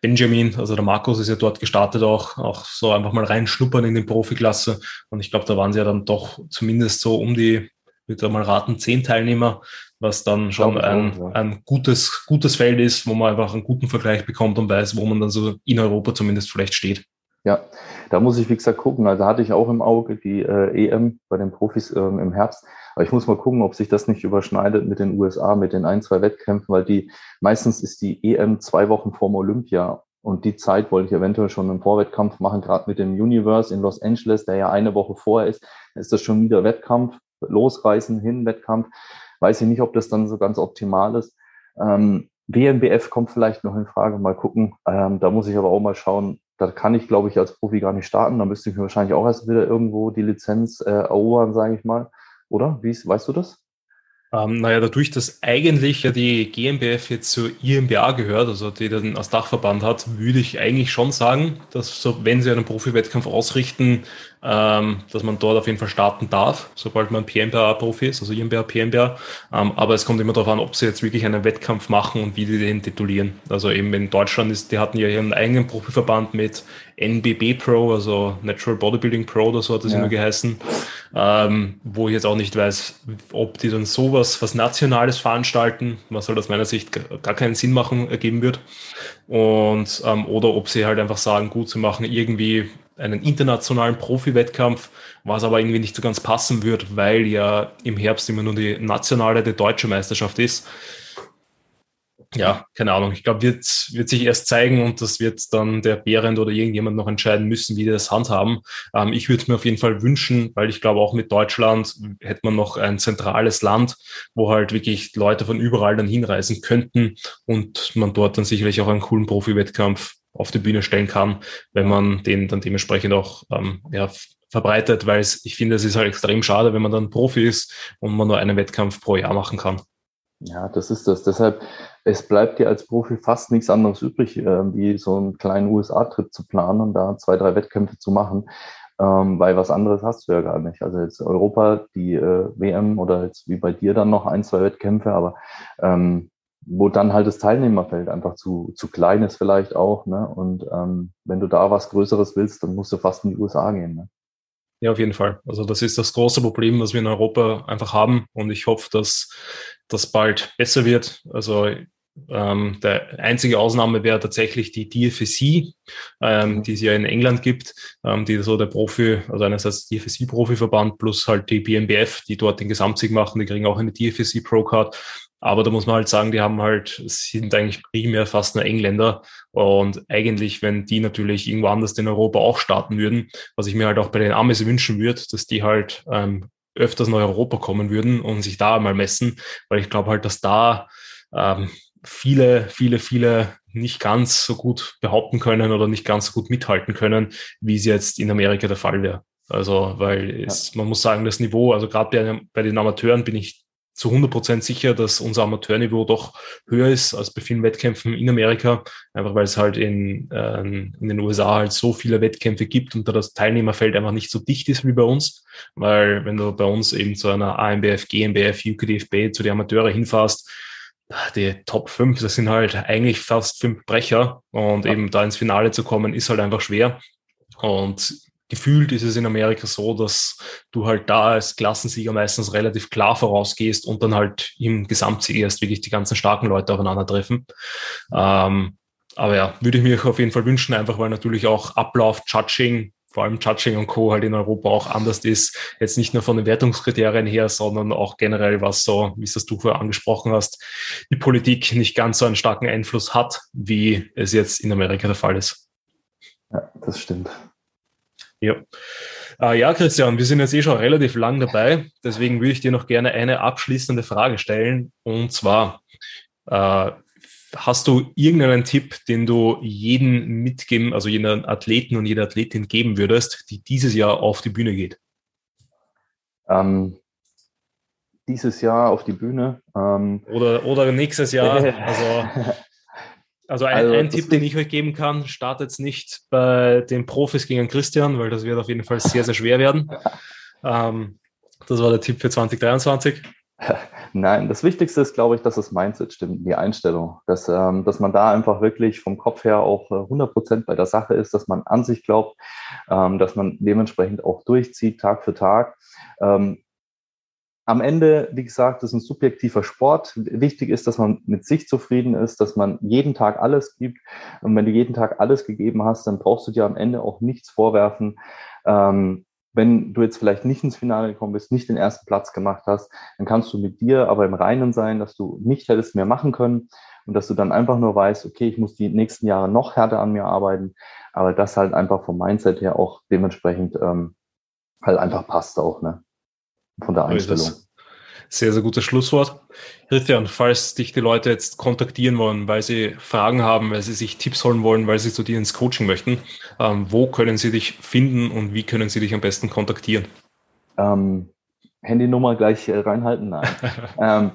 Benjamin, also der Markus ist ja dort gestartet auch, auch so einfach mal reinschnuppern in die Profiklasse. Und ich glaube, da waren sie ja dann doch zumindest so um die, würde mal raten, zehn Teilnehmer, was dann schon ein, auch, ja. ein gutes, gutes Feld ist, wo man einfach einen guten Vergleich bekommt und weiß, wo man dann so in Europa zumindest vielleicht steht. Ja, da muss ich, wie gesagt, gucken. Also hatte ich auch im Auge die äh, EM bei den Profis ähm, im Herbst. Aber ich muss mal gucken, ob sich das nicht überschneidet mit den USA, mit den ein, zwei Wettkämpfen, weil die meistens ist die EM zwei Wochen vorm Olympia. Und die Zeit wollte ich eventuell schon einen Vorwettkampf machen, gerade mit dem Universe in Los Angeles, der ja eine Woche vorher ist. Ist das schon wieder Wettkampf, losreißen, hin, Wettkampf. Weiß ich nicht, ob das dann so ganz optimal ist. Ähm, WMBF kommt vielleicht noch in Frage, mal gucken. Ähm, da muss ich aber auch mal schauen. Da kann ich, glaube ich, als Profi gar nicht starten. Da müsste ich mir wahrscheinlich auch erst wieder irgendwo die Lizenz äh, erobern, sage ich mal. Oder? Wie ist, weißt du das? Ähm, naja, dadurch, dass eigentlich ja die GmbF jetzt zur IMBA gehört, also die dann als Dachverband hat, würde ich eigentlich schon sagen, dass so, wenn sie einen Profi-Wettkampf ausrichten, ähm, dass man dort auf jeden Fall starten darf, sobald man PMBA-Profi ist, also IMBA, PMBA. Ähm, aber es kommt immer darauf an, ob sie jetzt wirklich einen Wettkampf machen und wie die den titulieren. Also eben in Deutschland ist, die hatten ja ihren eigenen Profiverband mit NBB Pro, also Natural Bodybuilding Pro oder so hat das ja. immer geheißen, ähm, wo ich jetzt auch nicht weiß, ob die dann sowas, was Nationales veranstalten, was halt aus meiner Sicht gar keinen Sinn machen, ergeben wird. Und, ähm, oder ob sie halt einfach sagen, gut, sie machen irgendwie einen internationalen Profi-Wettkampf, was aber irgendwie nicht so ganz passen wird, weil ja im Herbst immer nur die nationale, die deutsche Meisterschaft ist. Ja, keine Ahnung. Ich glaube, wird, wird sich erst zeigen und das wird dann der Behrend oder irgendjemand noch entscheiden müssen, wie die das handhaben. Ähm, ich würde es mir auf jeden Fall wünschen, weil ich glaube, auch mit Deutschland hätte man noch ein zentrales Land, wo halt wirklich Leute von überall dann hinreisen könnten und man dort dann sicherlich auch einen coolen Profi-Wettkampf auf die Bühne stellen kann, wenn man den dann dementsprechend auch ähm, ja, verbreitet, weil ich finde, es ist halt extrem schade, wenn man dann Profi ist und man nur einen Wettkampf pro Jahr machen kann. Ja, das ist das. Deshalb, es bleibt dir als Profi fast nichts anderes übrig, äh, wie so einen kleinen USA-Trip zu planen und da zwei, drei Wettkämpfe zu machen, ähm, weil was anderes hast du ja gar nicht. Also jetzt Europa, die äh, WM oder jetzt wie bei dir dann noch ein, zwei Wettkämpfe, aber ähm, wo dann halt das Teilnehmerfeld einfach zu, zu klein ist vielleicht auch. Ne? Und ähm, wenn du da was Größeres willst, dann musst du fast in die USA gehen. Ne? Ja, auf jeden Fall. Also das ist das große Problem, was wir in Europa einfach haben. Und ich hoffe, dass das bald besser wird. Also ähm, der einzige Ausnahme wäre tatsächlich die DFSC, ähm, mhm. die es ja in England gibt, ähm, die so der Profi, also einerseits DFSC-Profiverband plus halt die BMBF, die dort den Gesamtsieg machen, die kriegen auch eine DFSC Pro Card. Aber da muss man halt sagen, die haben halt, sind eigentlich primär fast nur Engländer. Und eigentlich, wenn die natürlich irgendwo anders in Europa auch starten würden, was ich mir halt auch bei den Amis wünschen würde, dass die halt ähm, öfters nach Europa kommen würden und sich da mal messen, weil ich glaube halt, dass da ähm, viele, viele, viele nicht ganz so gut behaupten können oder nicht ganz so gut mithalten können, wie es jetzt in Amerika der Fall wäre. Also, weil es, man muss sagen, das Niveau, also gerade bei, bei den Amateuren bin ich zu 100 Prozent sicher, dass unser Amateurniveau doch höher ist als bei vielen Wettkämpfen in Amerika, einfach weil es halt in, äh, in den USA halt so viele Wettkämpfe gibt und da das Teilnehmerfeld einfach nicht so dicht ist wie bei uns, weil wenn du bei uns eben zu einer AMBF, GmbF, UKDFB, zu den Amateure hinfährst, die Top 5, das sind halt eigentlich fast fünf Brecher und ja. eben da ins Finale zu kommen, ist halt einfach schwer. Und gefühlt ist es in Amerika so, dass du halt da als Klassensieger meistens relativ klar vorausgehst und dann halt im Gesamtsieg erst wirklich die ganzen starken Leute aufeinandertreffen. Ähm, aber ja, würde ich mir auf jeden Fall wünschen, einfach weil natürlich auch Ablauf, Judging, vor allem Judging und Co. halt in Europa auch anders ist. Jetzt nicht nur von den Wertungskriterien her, sondern auch generell, was so, wie es das du vorher angesprochen hast, die Politik nicht ganz so einen starken Einfluss hat, wie es jetzt in Amerika der Fall ist. Ja, das stimmt. Ja. Äh, ja, Christian, wir sind jetzt eh schon relativ lang dabei. Deswegen würde ich dir noch gerne eine abschließende Frage stellen. Und zwar, äh, hast du irgendeinen Tipp, den du jeden mitgeben, also jeden Athleten und jeder Athletin geben würdest, die dieses Jahr auf die Bühne geht? Ähm, dieses Jahr auf die Bühne. Ähm, oder, oder nächstes Jahr. also Also ein, also, ein Tipp, den ich euch geben kann, startet nicht bei den Profis gegen Christian, weil das wird auf jeden Fall sehr, sehr schwer werden. ähm, das war der Tipp für 2023. Nein, das Wichtigste ist, glaube ich, dass das Mindset stimmt, die Einstellung. Dass, ähm, dass man da einfach wirklich vom Kopf her auch 100 äh, Prozent bei der Sache ist, dass man an sich glaubt, ähm, dass man dementsprechend auch durchzieht, Tag für Tag. Ähm, am Ende, wie gesagt, ist ein subjektiver Sport. Wichtig ist, dass man mit sich zufrieden ist, dass man jeden Tag alles gibt. Und wenn du jeden Tag alles gegeben hast, dann brauchst du dir am Ende auch nichts vorwerfen. Ähm, wenn du jetzt vielleicht nicht ins Finale gekommen bist, nicht den ersten Platz gemacht hast, dann kannst du mit dir aber im Reinen sein, dass du nicht hättest mehr machen können und dass du dann einfach nur weißt, okay, ich muss die nächsten Jahre noch härter an mir arbeiten, aber das halt einfach vom Mindset her auch dementsprechend ähm, halt einfach passt auch. Ne? Von der Einstellung. Sehr, sehr gutes Schlusswort. Christian, falls dich die Leute jetzt kontaktieren wollen, weil sie Fragen haben, weil sie sich Tipps holen wollen, weil sie zu dir ins Coaching möchten, ähm, wo können sie dich finden und wie können sie dich am besten kontaktieren? Ähm, Handynummer gleich äh, reinhalten? Nein. ähm,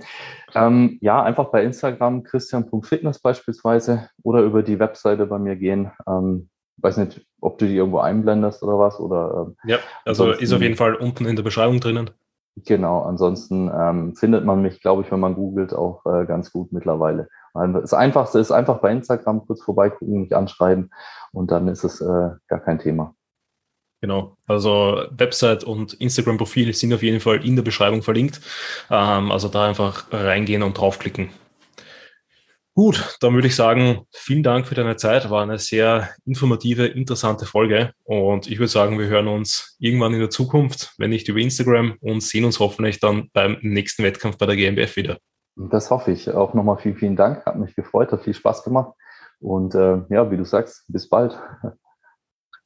ähm, ja, einfach bei Instagram christian.fitness beispielsweise oder über die Webseite bei mir gehen. Ähm, weiß nicht, ob du die irgendwo einblendest oder was. Oder, ähm, ja, also ist auf jeden Fall unten in der Beschreibung drinnen. Genau, ansonsten ähm, findet man mich, glaube ich, wenn man googelt, auch äh, ganz gut mittlerweile. Das Einfachste ist einfach bei Instagram kurz vorbeigucken, mich anschreiben und dann ist es äh, gar kein Thema. Genau, also Website und Instagram-Profil sind auf jeden Fall in der Beschreibung verlinkt. Ähm, also da einfach reingehen und draufklicken. Gut, dann würde ich sagen, vielen Dank für deine Zeit. War eine sehr informative, interessante Folge. Und ich würde sagen, wir hören uns irgendwann in der Zukunft, wenn nicht über Instagram, und sehen uns hoffentlich dann beim nächsten Wettkampf bei der GmbF wieder. Das hoffe ich. Auch nochmal vielen, vielen Dank. Hat mich gefreut, hat viel Spaß gemacht. Und äh, ja, wie du sagst, bis bald.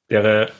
Wäre